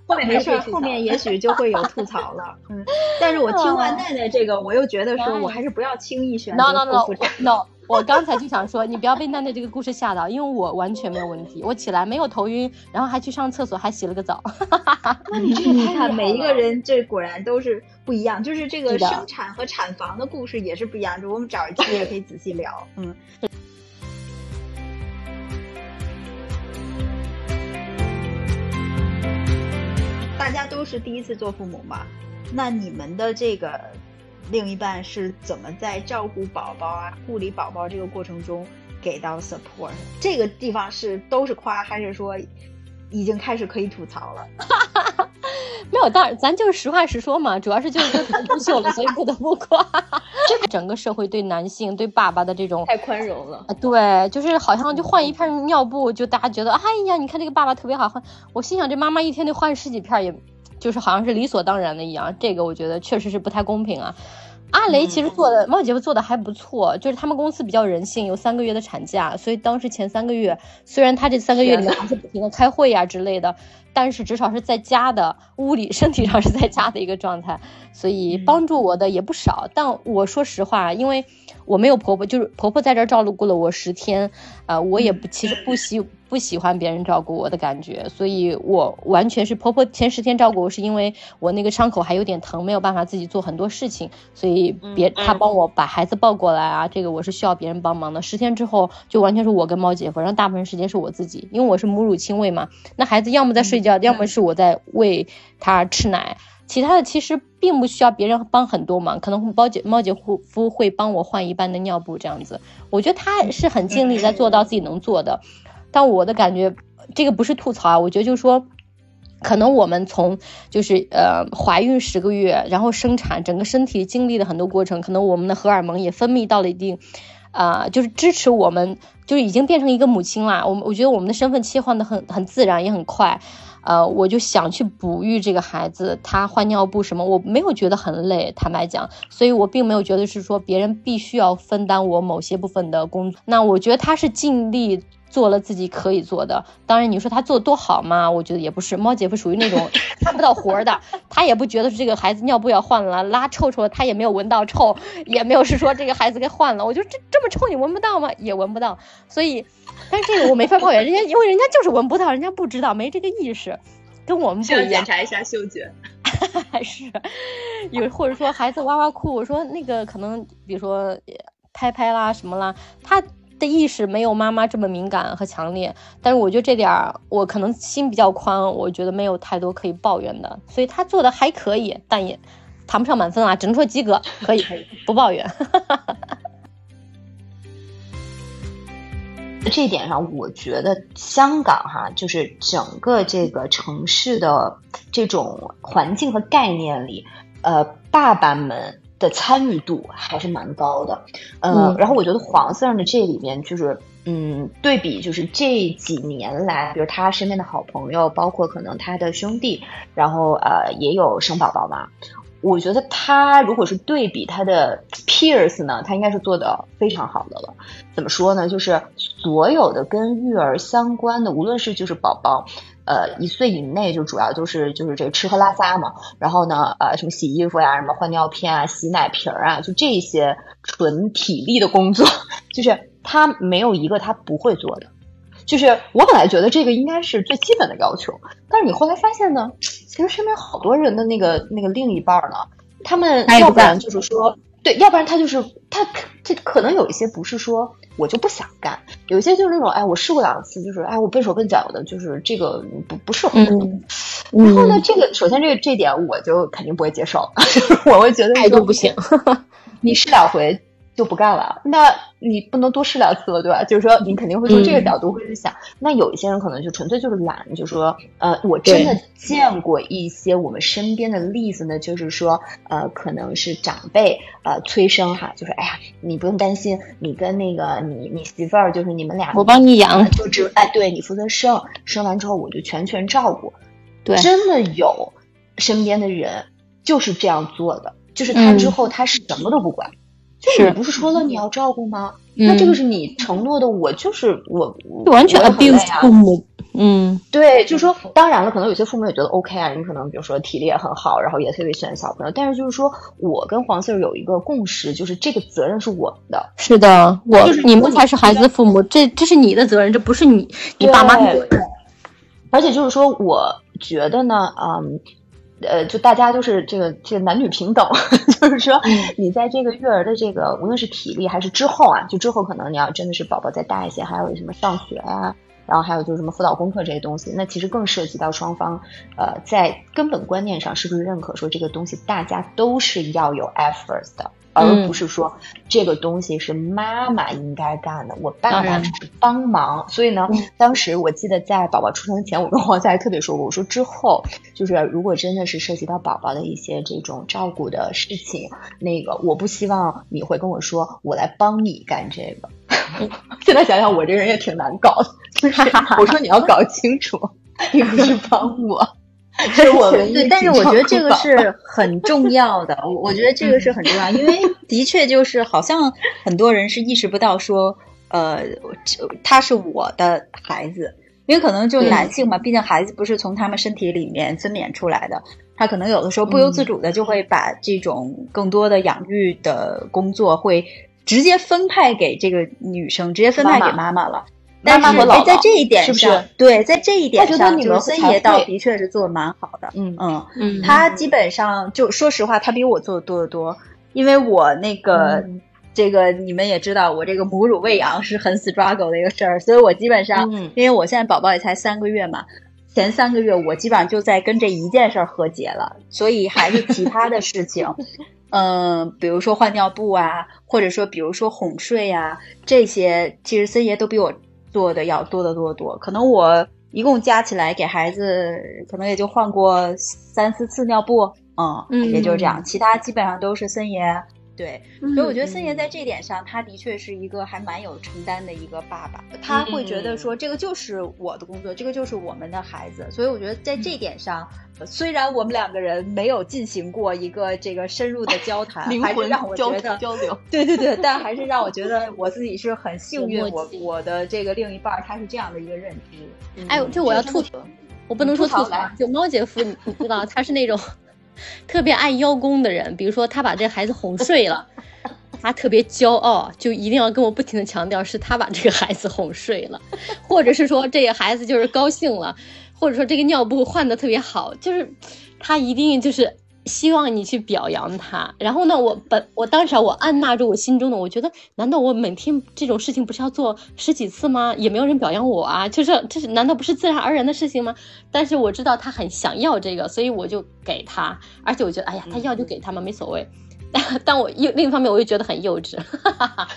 后面没事，后面也许就会有吐槽了。嗯，但是我听完奈奈这个，我又觉得说我还是不要轻易选择 no no no no。我刚才就想说，你不要被奈奈这个故事吓到，因为我完全没有问题，我起来没有头晕，然后还去上厕所，还洗了个澡。那你这你看，每一个人这果然都是不一样，就是这个生产和产房的故事也是不一样。就我们找一期也可以仔细聊。嗯，大家都是第一次做父母嘛，那你们的这个。另一半是怎么在照顾宝宝啊、护理宝宝这个过程中给到 support？这个地方是都是夸，还是说已经开始可以吐槽了？没有，当然咱就是实话实说嘛，主要是就是太优秀了，所以不得不夸。这整个社会对男性、对爸爸的这种太宽容了啊，对，就是好像就换一片尿布，就大家觉得，哎呀，你看这个爸爸特别好换。我心想，这妈妈一天得换十几片也。就是好像是理所当然的一样，这个我觉得确实是不太公平啊。阿雷其实做的猫姐夫做的还不错，就是他们公司比较人性，有三个月的产假，所以当时前三个月，虽然他这三个月里面还是不停的开会呀之类的，但是至少是在家的，物理身体上是在家的一个状态，所以帮助我的也不少。但我说实话，因为我没有婆婆，就是婆婆在这儿照顾了我十天，啊，我也不其实不喜不喜欢别人照顾我的感觉，所以我完全是婆婆前十天照顾我是因为我那个伤口还有点疼，没有办法自己做很多事情，所以别她帮我把孩子抱过来啊，这个我是需要别人帮忙的。十天之后就完全是我跟猫姐夫，然后大部分时间是我自己，因为我是母乳亲喂嘛，那孩子要么在睡觉，要么是我在喂他吃奶。其他的其实并不需要别人帮很多忙，可能猫姐猫姐夫会帮我换一半的尿布这样子。我觉得他是很尽力在做到自己能做的，但我的感觉这个不是吐槽啊，我觉得就是说，可能我们从就是呃怀孕十个月，然后生产，整个身体经历了很多过程，可能我们的荷尔蒙也分泌到了一定啊，就是支持我们，就是已经变成一个母亲啦。我我觉得我们的身份切换的很很自然，也很快。呃，我就想去哺育这个孩子，他换尿布什么，我没有觉得很累，坦白讲，所以我并没有觉得是说别人必须要分担我某些部分的工作。那我觉得他是尽力做了自己可以做的。当然，你说他做的多好嘛？我觉得也不是。猫姐夫属于那种 看不到活的，他也不觉得是这个孩子尿布要换了，拉臭臭，他也没有闻到臭，也没有是说这个孩子该换了。我就这这么臭，你闻不到吗？也闻不到，所以。但是这个我没法抱怨人家，因为人家就是闻不到，人家不知道，没这个意识，跟我们不一样。检查一下嗅觉，还 是有或者说孩子哇哇哭，我说那个可能比如说拍拍啦什么啦，他的意识没有妈妈这么敏感和强烈。但是我觉得这点儿我可能心比较宽，我觉得没有太多可以抱怨的，所以他做的还可以，但也谈不上满分啊，只能说及格，可以可以不抱怨。这一点上，我觉得香港哈，就是整个这个城市的这种环境和概念里，呃，爸爸们的参与度还是蛮高的。呃，然后我觉得黄色的这里面就是，嗯，对比就是这几年来，比如他身边的好朋友，包括可能他的兄弟，然后呃，也有生宝宝嘛。我觉得他如果是对比他的 peers 呢，他应该是做的非常好的了。怎么说呢？就是所有的跟育儿相关的，无论是就是宝宝，呃，一岁以内就主要就是就是这个吃喝拉撒嘛。然后呢，呃，什么洗衣服呀，什么换尿片啊，洗奶瓶啊，就这些纯体力的工作，就是他没有一个他不会做的。就是我本来觉得这个应该是最基本的要求，但是你后来发现呢，其实身边好多人的那个那个另一半呢，他们要不然就是说，对，要不然他就是他这可能有一些不是说我就不想干，有一些就是那种哎，我试过两次，就是哎，我笨手笨脚的，就是这个不不适合我。然后呢，这个首先这个这点我就肯定不会接受，我会觉得态度不行，你试两回。就不干了，那你不能多试两次了，对吧？就是说，你肯定会从这个角度会去想。那有一些人可能就纯粹就是懒，就说，呃，我真的见过一些我们身边的例子呢，就是说，呃，可能是长辈呃催生哈，就是哎呀，你不用担心，你跟那个你你媳妇儿就是你们俩，我帮你养，就只哎，对你负责生，生完之后我就全权照顾。对，真的有身边的人就是这样做的，就是他之后他什么都不管。就是你不是说了你要照顾吗？那这个是你承诺的，我就是我，完全 abuse 父母。嗯，对，就是说，当然了，可能有些父母也觉得 OK 啊，你可能比如说体力也很好，然后也特别喜欢小朋友，但是就是说我跟黄 Sir 有一个共识，就是这个责任是我们的。是的，我你们才是孩子的父母，这这是你的责任，这不是你你爸妈的责任。而且就是说，我觉得呢，嗯。呃，就大家都是这个这个男女平等，就是说，你在这个育儿的这个，无论是体力还是之后啊，就之后可能你要真的是宝宝再大一些，还有什么上学啊，然后还有就是什么辅导功课这些东西，那其实更涉及到双方，呃，在根本观念上是不是认可说这个东西大家都是要有 efforts 的。而不是说这个东西是妈妈应该干的，我爸爸只是帮忙。所以呢，当时我记得在宝宝出生前，我跟黄赛特别说过，我说之后就是如果真的是涉及到宝宝的一些这种照顾的事情，那个我不希望你会跟我说我来帮你干这个。现在想想，我这人也挺难搞的，就是我说你要搞清楚，并不是帮我。是我对，但是我觉得这个是 很重要的。我我觉得这个是很重要，因为的确就是好像很多人是意识不到说，呃，他是我的孩子，因为可能就男性嘛，毕竟孩子不是从他们身体里面分娩出来的，他可能有的时候不由自主的就会把这种更多的养育的工作会直接分派给这个女生，直接分派给妈妈了。妈妈和姥姥在这一点上，对，在这一点上，就森爷倒的确是做的蛮好的。嗯嗯嗯，他基本上就说实话，他比我做的多得多。因为我那个这个你们也知道，我这个母乳喂养是很 struggle 的一个事儿，所以我基本上，因为我现在宝宝也才三个月嘛，前三个月我基本上就在跟这一件事儿和解了，所以还是其他的事情。嗯，比如说换尿布啊，或者说比如说哄睡啊，这些其实森爷都比我做的要多得多得多。可能我一共加起来给孩子，可能也就换过三四次尿布，嗯，也就这样。其他基本上都是森爷。对，所以我觉得森爷在这点上，他的确是一个还蛮有承担的一个爸爸。他会觉得说，这个就是我的工作，这个就是我们的孩子。所以我觉得在这点上，虽然我们两个人没有进行过一个这个深入的交谈，还是让我觉得交流，对对对，但还是让我觉得我自己是很幸运，我我的这个另一半他是这样的一个认知。哎，这我要吐槽，我不能说吐槽，就猫姐夫，你知道他是那种。特别爱邀功的人，比如说他把这孩子哄睡了，他特别骄傲，就一定要跟我不停的强调是他把这个孩子哄睡了，或者是说这个孩子就是高兴了，或者说这个尿布换的特别好，就是他一定就是。希望你去表扬他，然后呢，我本我当时，我按捺住我心中的，我觉得，难道我每天这种事情不是要做十几次吗？也没有人表扬我啊，就是这是难道不是自然而然的事情吗？但是我知道他很想要这个，所以我就给他，而且我觉得，哎呀，他要就给他嘛，没所谓。但我又另一方面，我又觉得很幼稚。哈哈哈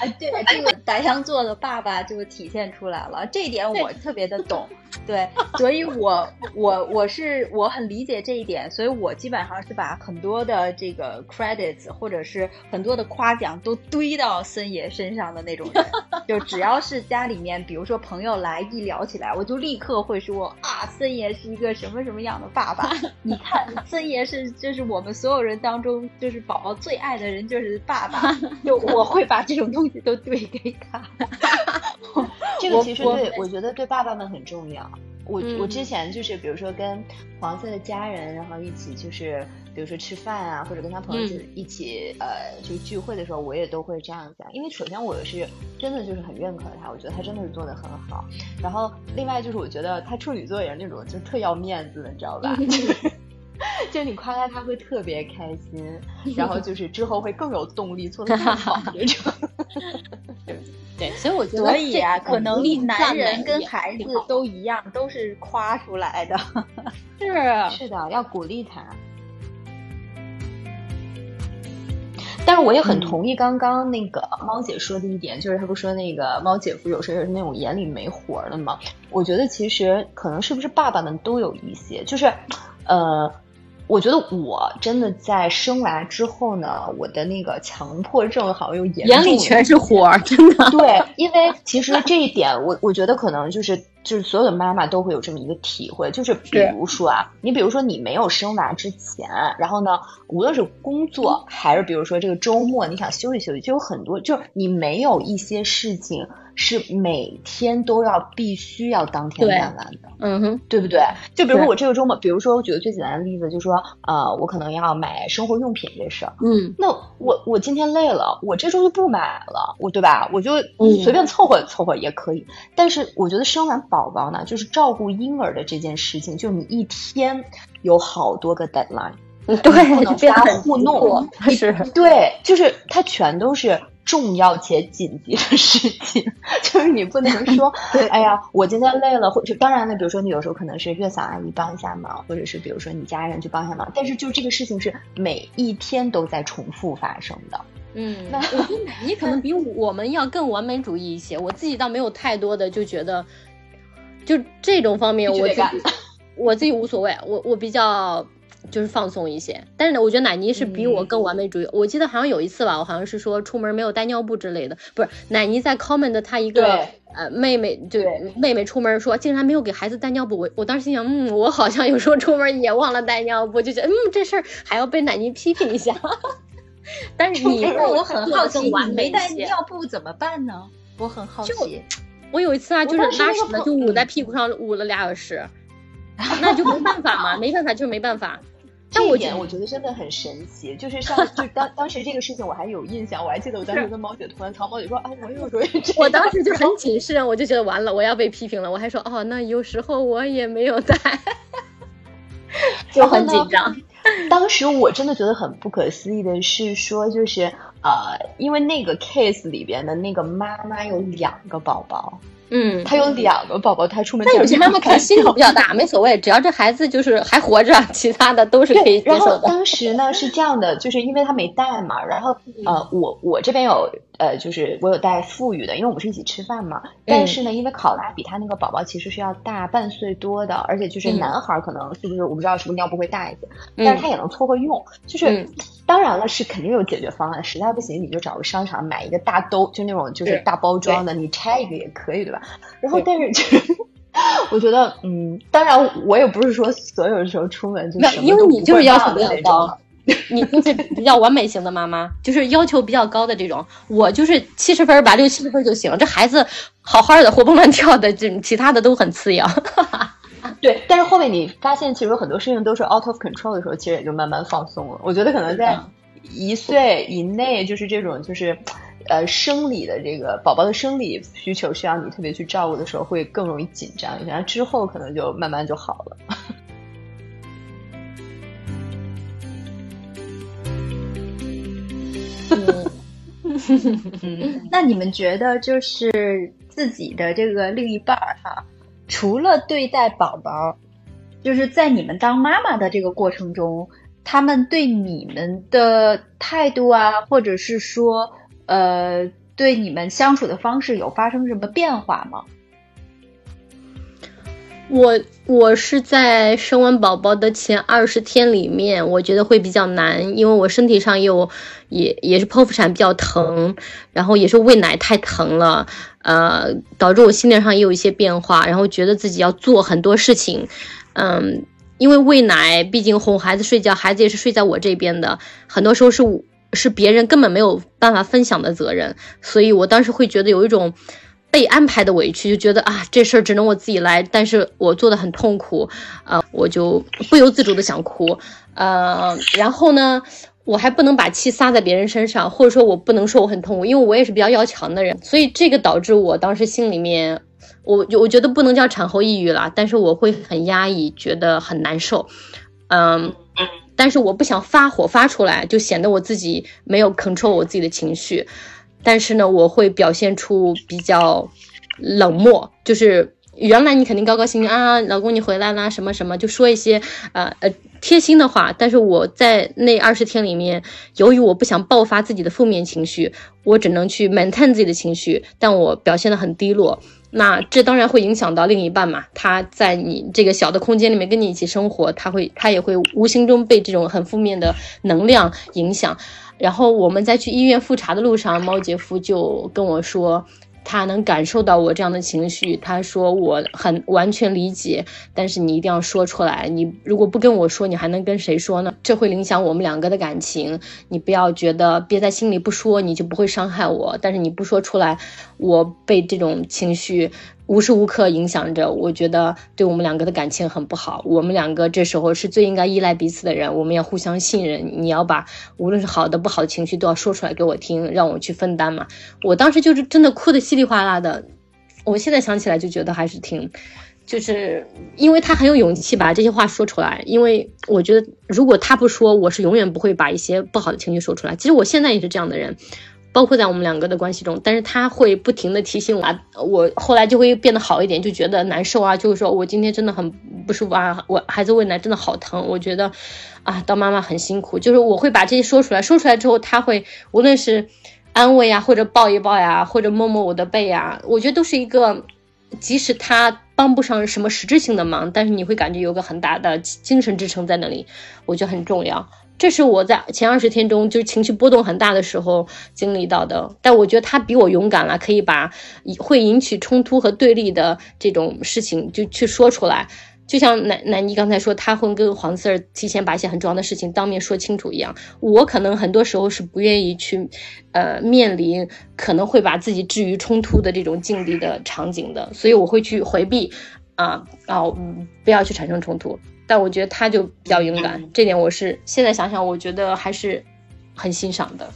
哎，对，这个白羊座的爸爸就体现出来了，这一点我特别的懂。对，所以我我我是我很理解这一点，所以我基本上是把很多的这个 credits 或者是很多的夸奖都堆到森爷身上的那种人。就只要是家里面，比如说朋友来一聊起来，我就立刻会说啊，森爷是一个什么什么样的爸爸？你看，森爷是就是我们所有人当中就是宝宝最爱的人就是爸爸，就我会把这种东西都对给他。这个其实对我觉得对爸爸们很重要。我我之前就是比如说跟黄色的家人，然后一起就是比如说吃饭啊，或者跟他朋友一起呃就是聚会的时候，我也都会这样讲。因为首先我是真的就是很认可他，我觉得他真的是做的很好。然后另外就是我觉得他处女座也是那种就特要面子的，你知道吧？就你夸他，他会特别开心，然后就是之后会更有动力做的更好 这种。对，所以我觉得，所以啊，可能男人跟孩子都一样，都是夸出来的。是是的，要鼓励他。但是我也很同意刚刚那个猫姐说的一点，就是她不说那个猫姐夫有时候是那种眼里没活的吗？我觉得其实可能是不是爸爸们都有一些，就是呃。我觉得我真的在生娃之后呢，我的那个强迫症好像又严重，眼里全是火，真的。对，因为其实这一点，我我觉得可能就是就是所有的妈妈都会有这么一个体会，就是比如说啊，你比如说你没有生娃之前，然后呢，无论是工作还是比如说这个周末你想休息休息，就有很多，就是你没有一些事情。是每天都要必须要当天干完的，嗯哼，对不对？就比如说我这个周末，比如说我举个最简单的例子，就是说，呃，我可能要买生活用品这事儿，嗯，那我我今天累了，我这周就不买了，我对吧？我就随便凑合凑合也可以。但是我觉得生完宝宝呢，就是照顾婴儿的这件事情，就你一天有好多个 deadline，对，不能瞎糊弄，是，对，就是它全都是。重要且紧急的事情，就是你不能说，哎呀，我今天累了，或者当然呢，比如说你有时候可能是月嫂阿姨帮一下忙，或者是比如说你家人去帮一下忙，但是就这个事情是每一天都在重复发生的。嗯，那我觉得你可能比我们要更完美主义一些，我自己倒没有太多的就觉得，就这种方面我自己我自己无所谓，我我比较。就是放松一些，但是呢，我觉得奶妮是比我更完美主义。我记得好像有一次吧，我好像是说出门没有带尿布之类的，不是奶妮在 comment 她一个呃妹妹，就妹妹出门说竟然没有给孩子带尿布，我我当时心想，嗯，我好像有时候出门也忘了带尿布，就觉得嗯这事儿还要被奶妮批评一下。但是你我很好奇，你没带尿布怎么办呢？我很好奇。我有一次啊，就是拉屎了，就捂在屁股上捂了俩小时，那就没办法嘛，没办法就没办法。这一点我觉得真的很神奇，就是上 就当当时这个事情我还有印象，我还记得我当时跟毛姐突然曹毛姐说啊，我有时候也我当时就很谨慎，我就觉得完了，我要被批评了，我还说哦，那有时候我也没有带，就很紧张。当时我真的觉得很不可思议的是说，就是呃，因为那个 case 里边的那个妈妈有两个宝宝。嗯，他有两个宝宝，他出门。那有些妈妈可能心比较大，没所谓，只要这孩子就是还活着，其他的都是可以接受的。然后当时呢是这样的，就是因为他没带嘛，然后呃，我我这边有呃，就是我有带富裕的，因为我们是一起吃饭嘛。但是呢，因为考拉比他那个宝宝其实是要大半岁多的，而且就是男孩可能是不是我不知道是不是尿布会大一些，但是他也能凑合用。就是当然了，是肯定有解决方案，实在不行你就找个商场买一个大兜，就那种就是大包装的，你拆一个也可以，对吧？然后，但是就是，我觉得，嗯，当然，我也不是说所有的时候出门就什么因为你就是要求比较高，你就是比较完美型的妈妈，就是要求比较高的这种。我就是七十分吧，六七十分就行。这孩子好好的，活蹦乱跳的，这其他的都很次要。对，但是后面你发现，其实有很多事情都是 out of control 的时候，其实也就慢慢放松了。我觉得可能在一岁以内，就是这种，就是。呃，生理的这个宝宝的生理需求需要你特别去照顾的时候，会更容易紧张一些。之后可能就慢慢就好了。嗯 那你们觉得，就是自己的这个另一半儿哈，除了对待宝宝，就是在你们当妈妈的这个过程中，他们对你们的态度啊，或者是说。呃，对你们相处的方式有发生什么变化吗？我我是在生完宝宝的前二十天里面，我觉得会比较难，因为我身体上有也也是剖腹产比较疼，然后也是喂奶太疼了，呃，导致我心理上也有一些变化，然后觉得自己要做很多事情，嗯，因为喂奶，毕竟哄孩子睡觉，孩子也是睡在我这边的，很多时候是。是别人根本没有办法分享的责任，所以我当时会觉得有一种被安排的委屈，就觉得啊，这事儿只能我自己来，但是我做的很痛苦，啊，我就不由自主的想哭，呃，然后呢，我还不能把气撒在别人身上，或者说我不能说我很痛苦，因为我也是比较要强的人，所以这个导致我当时心里面，我我觉得不能叫产后抑郁了，但是我会很压抑，觉得很难受，嗯。但是我不想发火发出来，就显得我自己没有 control 我自己的情绪。但是呢，我会表现出比较冷漠，就是原来你肯定高高兴兴啊，老公你回来啦，什么什么，就说一些呃呃贴心的话。但是我在那二十天里面，由于我不想爆发自己的负面情绪，我只能去 maintain 自己的情绪，但我表现的很低落。那这当然会影响到另一半嘛？他在你这个小的空间里面跟你一起生活，他会他也会无形中被这种很负面的能量影响。然后我们在去医院复查的路上，猫姐夫就跟我说。他能感受到我这样的情绪，他说我很完全理解，但是你一定要说出来。你如果不跟我说，你还能跟谁说呢？这会影响我们两个的感情。你不要觉得憋在心里不说，你就不会伤害我。但是你不说出来，我被这种情绪。无时无刻影响着，我觉得对我们两个的感情很不好。我们两个这时候是最应该依赖彼此的人，我们要互相信任。你要把无论是好的不好的情绪都要说出来给我听，让我去分担嘛。我当时就是真的哭的稀里哗啦的，我现在想起来就觉得还是挺，就是因为他很有勇气把这些话说出来。因为我觉得如果他不说，我是永远不会把一些不好的情绪说出来。其实我现在也是这样的人。包括在我们两个的关系中，但是他会不停的提醒我，啊，我后来就会变得好一点，就觉得难受啊，就是说我今天真的很不舒服啊，我孩子喂奶真的好疼，我觉得啊，当妈妈很辛苦，就是我会把这些说出来，说出来之后，他会无论是安慰啊，或者抱一抱呀，或者摸摸我的背呀，我觉得都是一个，即使他帮不上什么实质性的忙，但是你会感觉有个很大的精神支撑在那里，我觉得很重要。这是我在前二十天中就是情绪波动很大的时候经历到的，但我觉得他比我勇敢了，可以把会引起冲突和对立的这种事情就去说出来。就像奶奶妮刚才说，他会跟黄四儿提前把一些很重要的事情当面说清楚一样。我可能很多时候是不愿意去，呃，面临可能会把自己置于冲突的这种境地的场景的，所以我会去回避，啊啊，不要去产生冲突。但我觉得他就比较勇敢，这点我是现在想想，我觉得还是很欣赏的。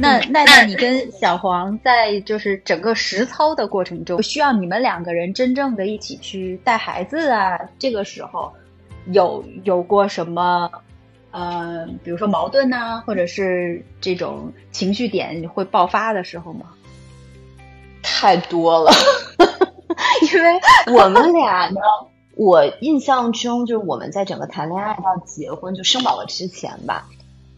那奈奈你跟小黄在就是整个实操的过程中，需要你们两个人真正的一起去带孩子啊，这个时候有有过什么呃，比如说矛盾呐、或者是这种情绪点会爆发的时候吗？太多了，因为 我们俩呢，我印象中就是我们在整个谈恋爱到结婚就生宝宝之前吧，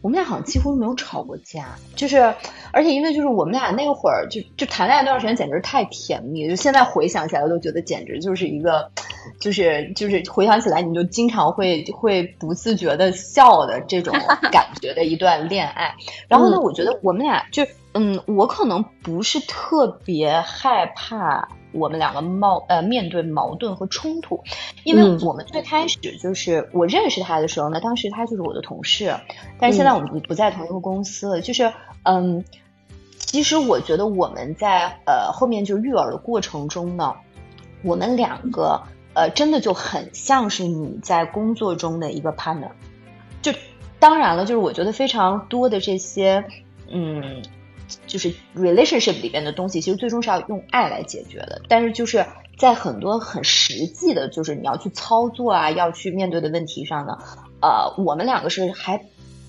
我们俩好像几乎没有吵过架，就是而且因为就是我们俩那会儿就就谈恋爱那段时间简直太甜蜜，就现在回想起来都觉得简直就是一个就是就是回想起来你就经常会会不自觉的笑的这种 感觉的一段恋爱。然后呢，我觉得我们俩就嗯，我可能不是特别害怕我们两个矛呃面对矛盾和冲突，因为嗯我们最开始就是我认识他的时候呢，当时他就是我的同事，但是现在我们不不在同一个公司了，就是嗯，其实我觉得我们在呃后面就育儿的过程中呢，我们两个呃真的就很像是你在工作中的一个 partner，就当然了，就是我觉得非常多的这些嗯。就是 relationship 里边的东西，其实最终是要用爱来解决的。但是就是在很多很实际的，就是你要去操作啊，要去面对的问题上呢，呃，我们两个是还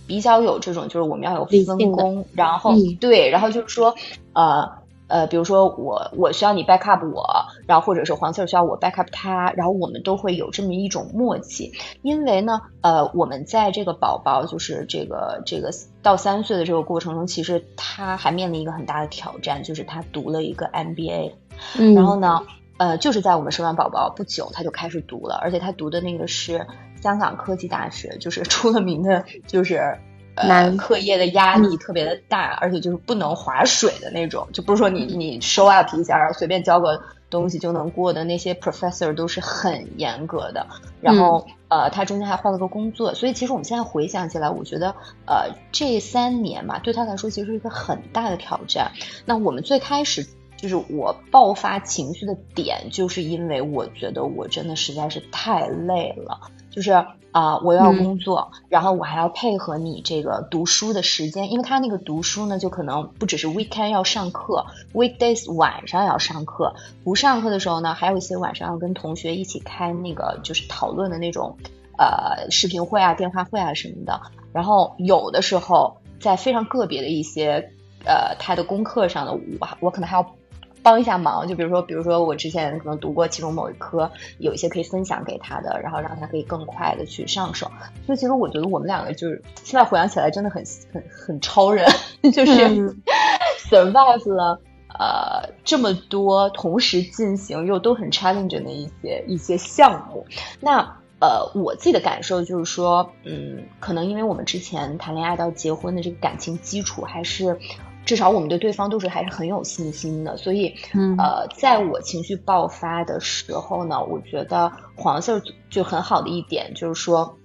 比较有这种，就是我们要有分工，然后、嗯对，然后就是说，呃。呃，比如说我我需要你 back up 我，然后或者是黄 Sir 需要我 back up 他，然后我们都会有这么一种默契，因为呢，呃，我们在这个宝宝就是这个这个到三岁的这个过程中，其实他还面临一个很大的挑战，就是他读了一个 MBA，嗯然后呢，呃，就是在我们生完宝宝不久，他就开始读了，而且他读的那个是香港科技大学，就是出了名的，就是。呃，难课业的压力特别的大，而且就是不能划水的那种，就不是说你你 show up 一下，然后随便交个东西就能过的。那些 professor 都是很严格的。然后、呃，他中间还换了个工作，所以其实我们现在回想起来，我觉得呃这三年嘛，对他来说其实是一个很大的挑战。那我们最开始就是我爆发情绪的点，就是因为我觉得我真的实在是太累了，就是啊、我要工作，然后我还要配合你这个读书的时间，因为他那个读书呢，就可能不只是 weekend 要上课，weekdays 晚上要上课，不上课的时候呢，还有一些晚上要跟同学一起开那个就是讨论的那种呃视频会啊、电话会啊什么的，然后有的时候在非常个别的一些呃他的功课上的，我我可能还要。帮一下忙，就比如说，比如说我之前可能读过其中某一科，有一些可以分享给他的，然后让他可以更快的去上手。所以其实我觉得我们两个就是现在回想起来真的很很很超人，就是、嗯 survive 了呃这么多同时进行又都很 challenging 的一些一些项目。那呃我自己的感受就是说，嗯，可能因为我们之前谈恋爱到结婚的这个感情基础还是。至少我们对对方都是还是很有信心的，所以，嗯。呃，在我情绪爆发的时候呢，我觉得黄 Sir 就很好的一点就是说，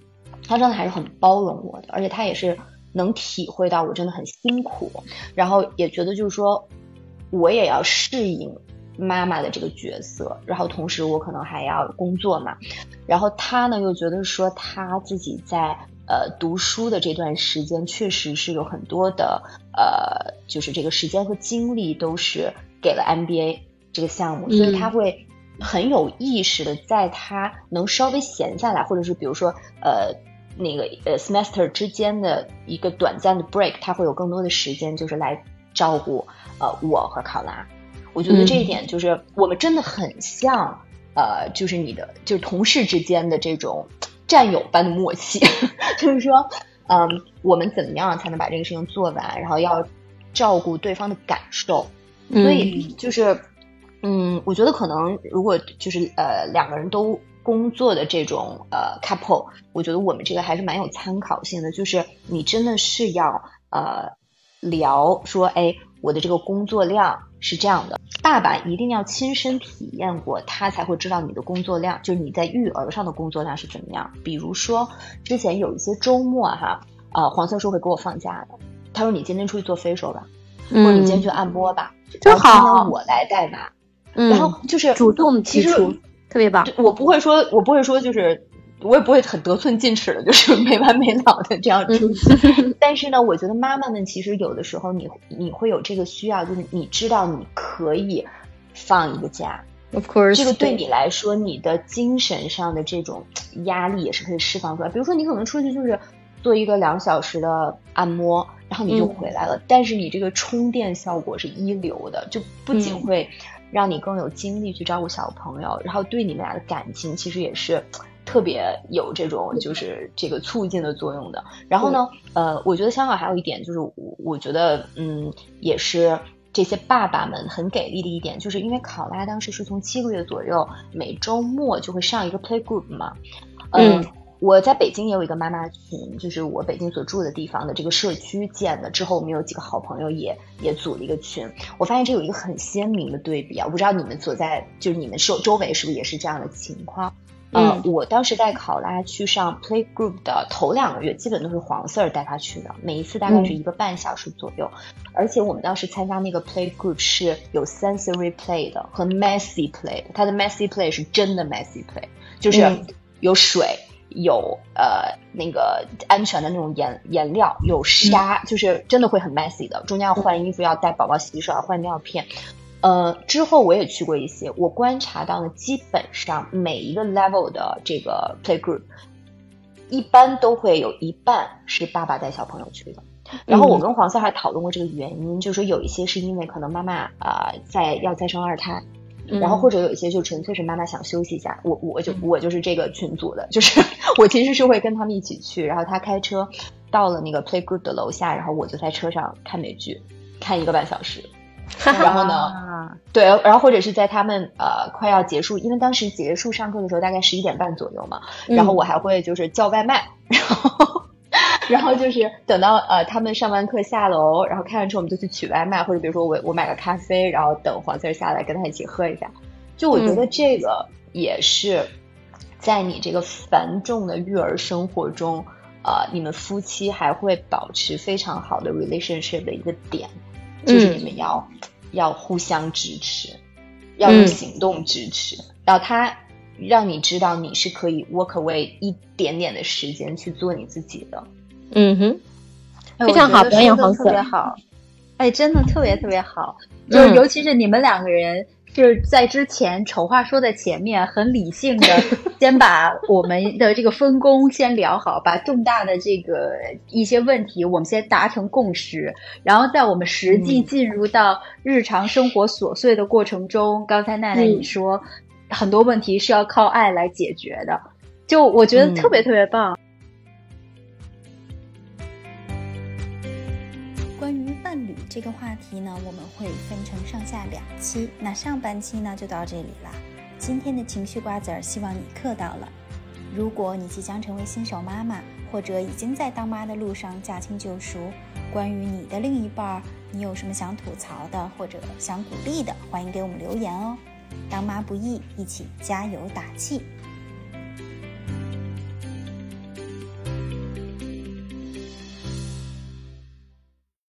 他真的还是很包容我的，而且他也是能体会到我真的很辛苦，然后也觉得就是说，我也要适应妈妈的这个角色，然后同时我可能还要工作嘛，然后他呢又觉得说他自己在呃读书的这段时间确实是有很多的呃，就是这个时间和精力都是给了 MBA 这个项目，所以他会很有意识的在他能稍微闲下来，或者是比如说呃。那个呃，semester 之间的一个短暂的 break，他会有更多的时间，就是来照顾呃我和考拉。我觉得这一点就是我们真的很像，呃，就是你的就是同事之间的这种战友般的默契，就是说，嗯，我们怎么样才能把这个事情做完，然后要照顾对方的感受，所以就是，嗯，我觉得可能如果就是呃两个人都工作的这种呃 couple，我觉得我们这个还是蛮有参考性的，就是你真的是要呃聊说，哎，我的这个工作量是这样的，爸爸一定要亲身体验过，他才会知道你的工作量，就是你在育儿上的工作量是怎么样。比如说之前有一些周末哈，呃，黄色叔会给我放假的，他说你今天出去做 facial 吧，或者你今天去按摩吧，真然后今好天我来带娃。嗯然后就是主动提出特别棒。我不会说，我不会说，就是我也不会很得寸进尺的，就是没完没了的这样出去。但是呢，我觉得妈妈们其实有的时候，你你会有这个需要，就是你知道你可以放一个假。Of course，这个对你来说，你的精神上的这种压力也是可以释放出来。比如说，你可能出去就是做一个两小时的按摩，然后你就回来了，但是你这个充电效果是一流的，就不仅会让你更有精力去照顾小朋友，然后对你们俩的感情其实也是特别有这种就是这个促进的作用的。然后呢，呃，我觉得香港还有一点就是，我我觉得嗯也是。这些爸爸们很给力的一点，就是因为考拉当时是从七个月左右，每周末就会上一个 play group 嘛。嗯，我在北京也有一个妈妈群，就是我北京所住的地方的这个社区建的。之后我们有几个好朋友也也组了一个群。我发现这有一个很鲜明的对比啊，我不知道你们所在就是你们周周围是不是也是这样的情况？呃，我当时带考拉去上 play group 的头两个月，基本都是黄色带他去的，每一次大概是一个半小时左右。而且我们当时参加那个 play group 是有 sensory play 的和 messy play 的。它的 messy play 是真的 messy play，就是有水，有呃那个安全的那种颜颜料，有沙，就是真的会很 messy 的。中间要换衣服，要带宝宝洗手，要换尿片。呃，之后我也去过一些，我观察到呢，基本上每一个 level 的这个 play group，一般都会有一半是爸爸带小朋友去的。然后我跟黄色还讨论过这个原因，就是说有一些是因为可能妈妈啊在要再生二胎，然后或者有一些就纯粹是妈妈想休息一下。我我就我就是这个群组的，就是 我其实是会跟他们一起去，然后他开车到了那个 play group 的楼下，然后我就在车上看美剧，看一个半小时。然后呢？对，然后或者是在他们呃快要结束，因为当时结束上课的时候大概十一点半左右嘛，然后我还会就是叫外卖，然后然后就是等到呃他们上完课下楼，然后开完车我们就去取外卖，或者比如说我我买个咖啡，然后等黄四下来跟他一起喝一下。就我觉得这个也是在你这个繁重的育儿生活中，呃，你们夫妻还会保持非常好的 relationship 的一个点。就是你们要要互相支持，要用行动支持，然后他让你知道你是可以 work away 一点点的时间去做你自己的。嗯哼，非常好，表演黄色特别好。哎，真的特别特别好，就尤其是你们两个人。就是在之前丑话说在前面，很理性的 先把我们的这个分工先聊好，把重大的这个一些问题我们先达成共识，然后在我们实际进入到日常生活琐碎的过程中，刚才奈奈你说很多问题是要靠爱来解决的，就我觉得特别特别棒。这个话题呢，我们会分成上下两期。那上半期呢，就到这里了。今天的情绪瓜子儿，希望你嗑到了。如果你即将成为新手妈妈，或者已经在当妈的路上驾轻就熟，关于你的另一半儿，你有什么想吐槽的，或者想鼓励的，欢迎给我们留言哦。当妈不易，一起加油打气。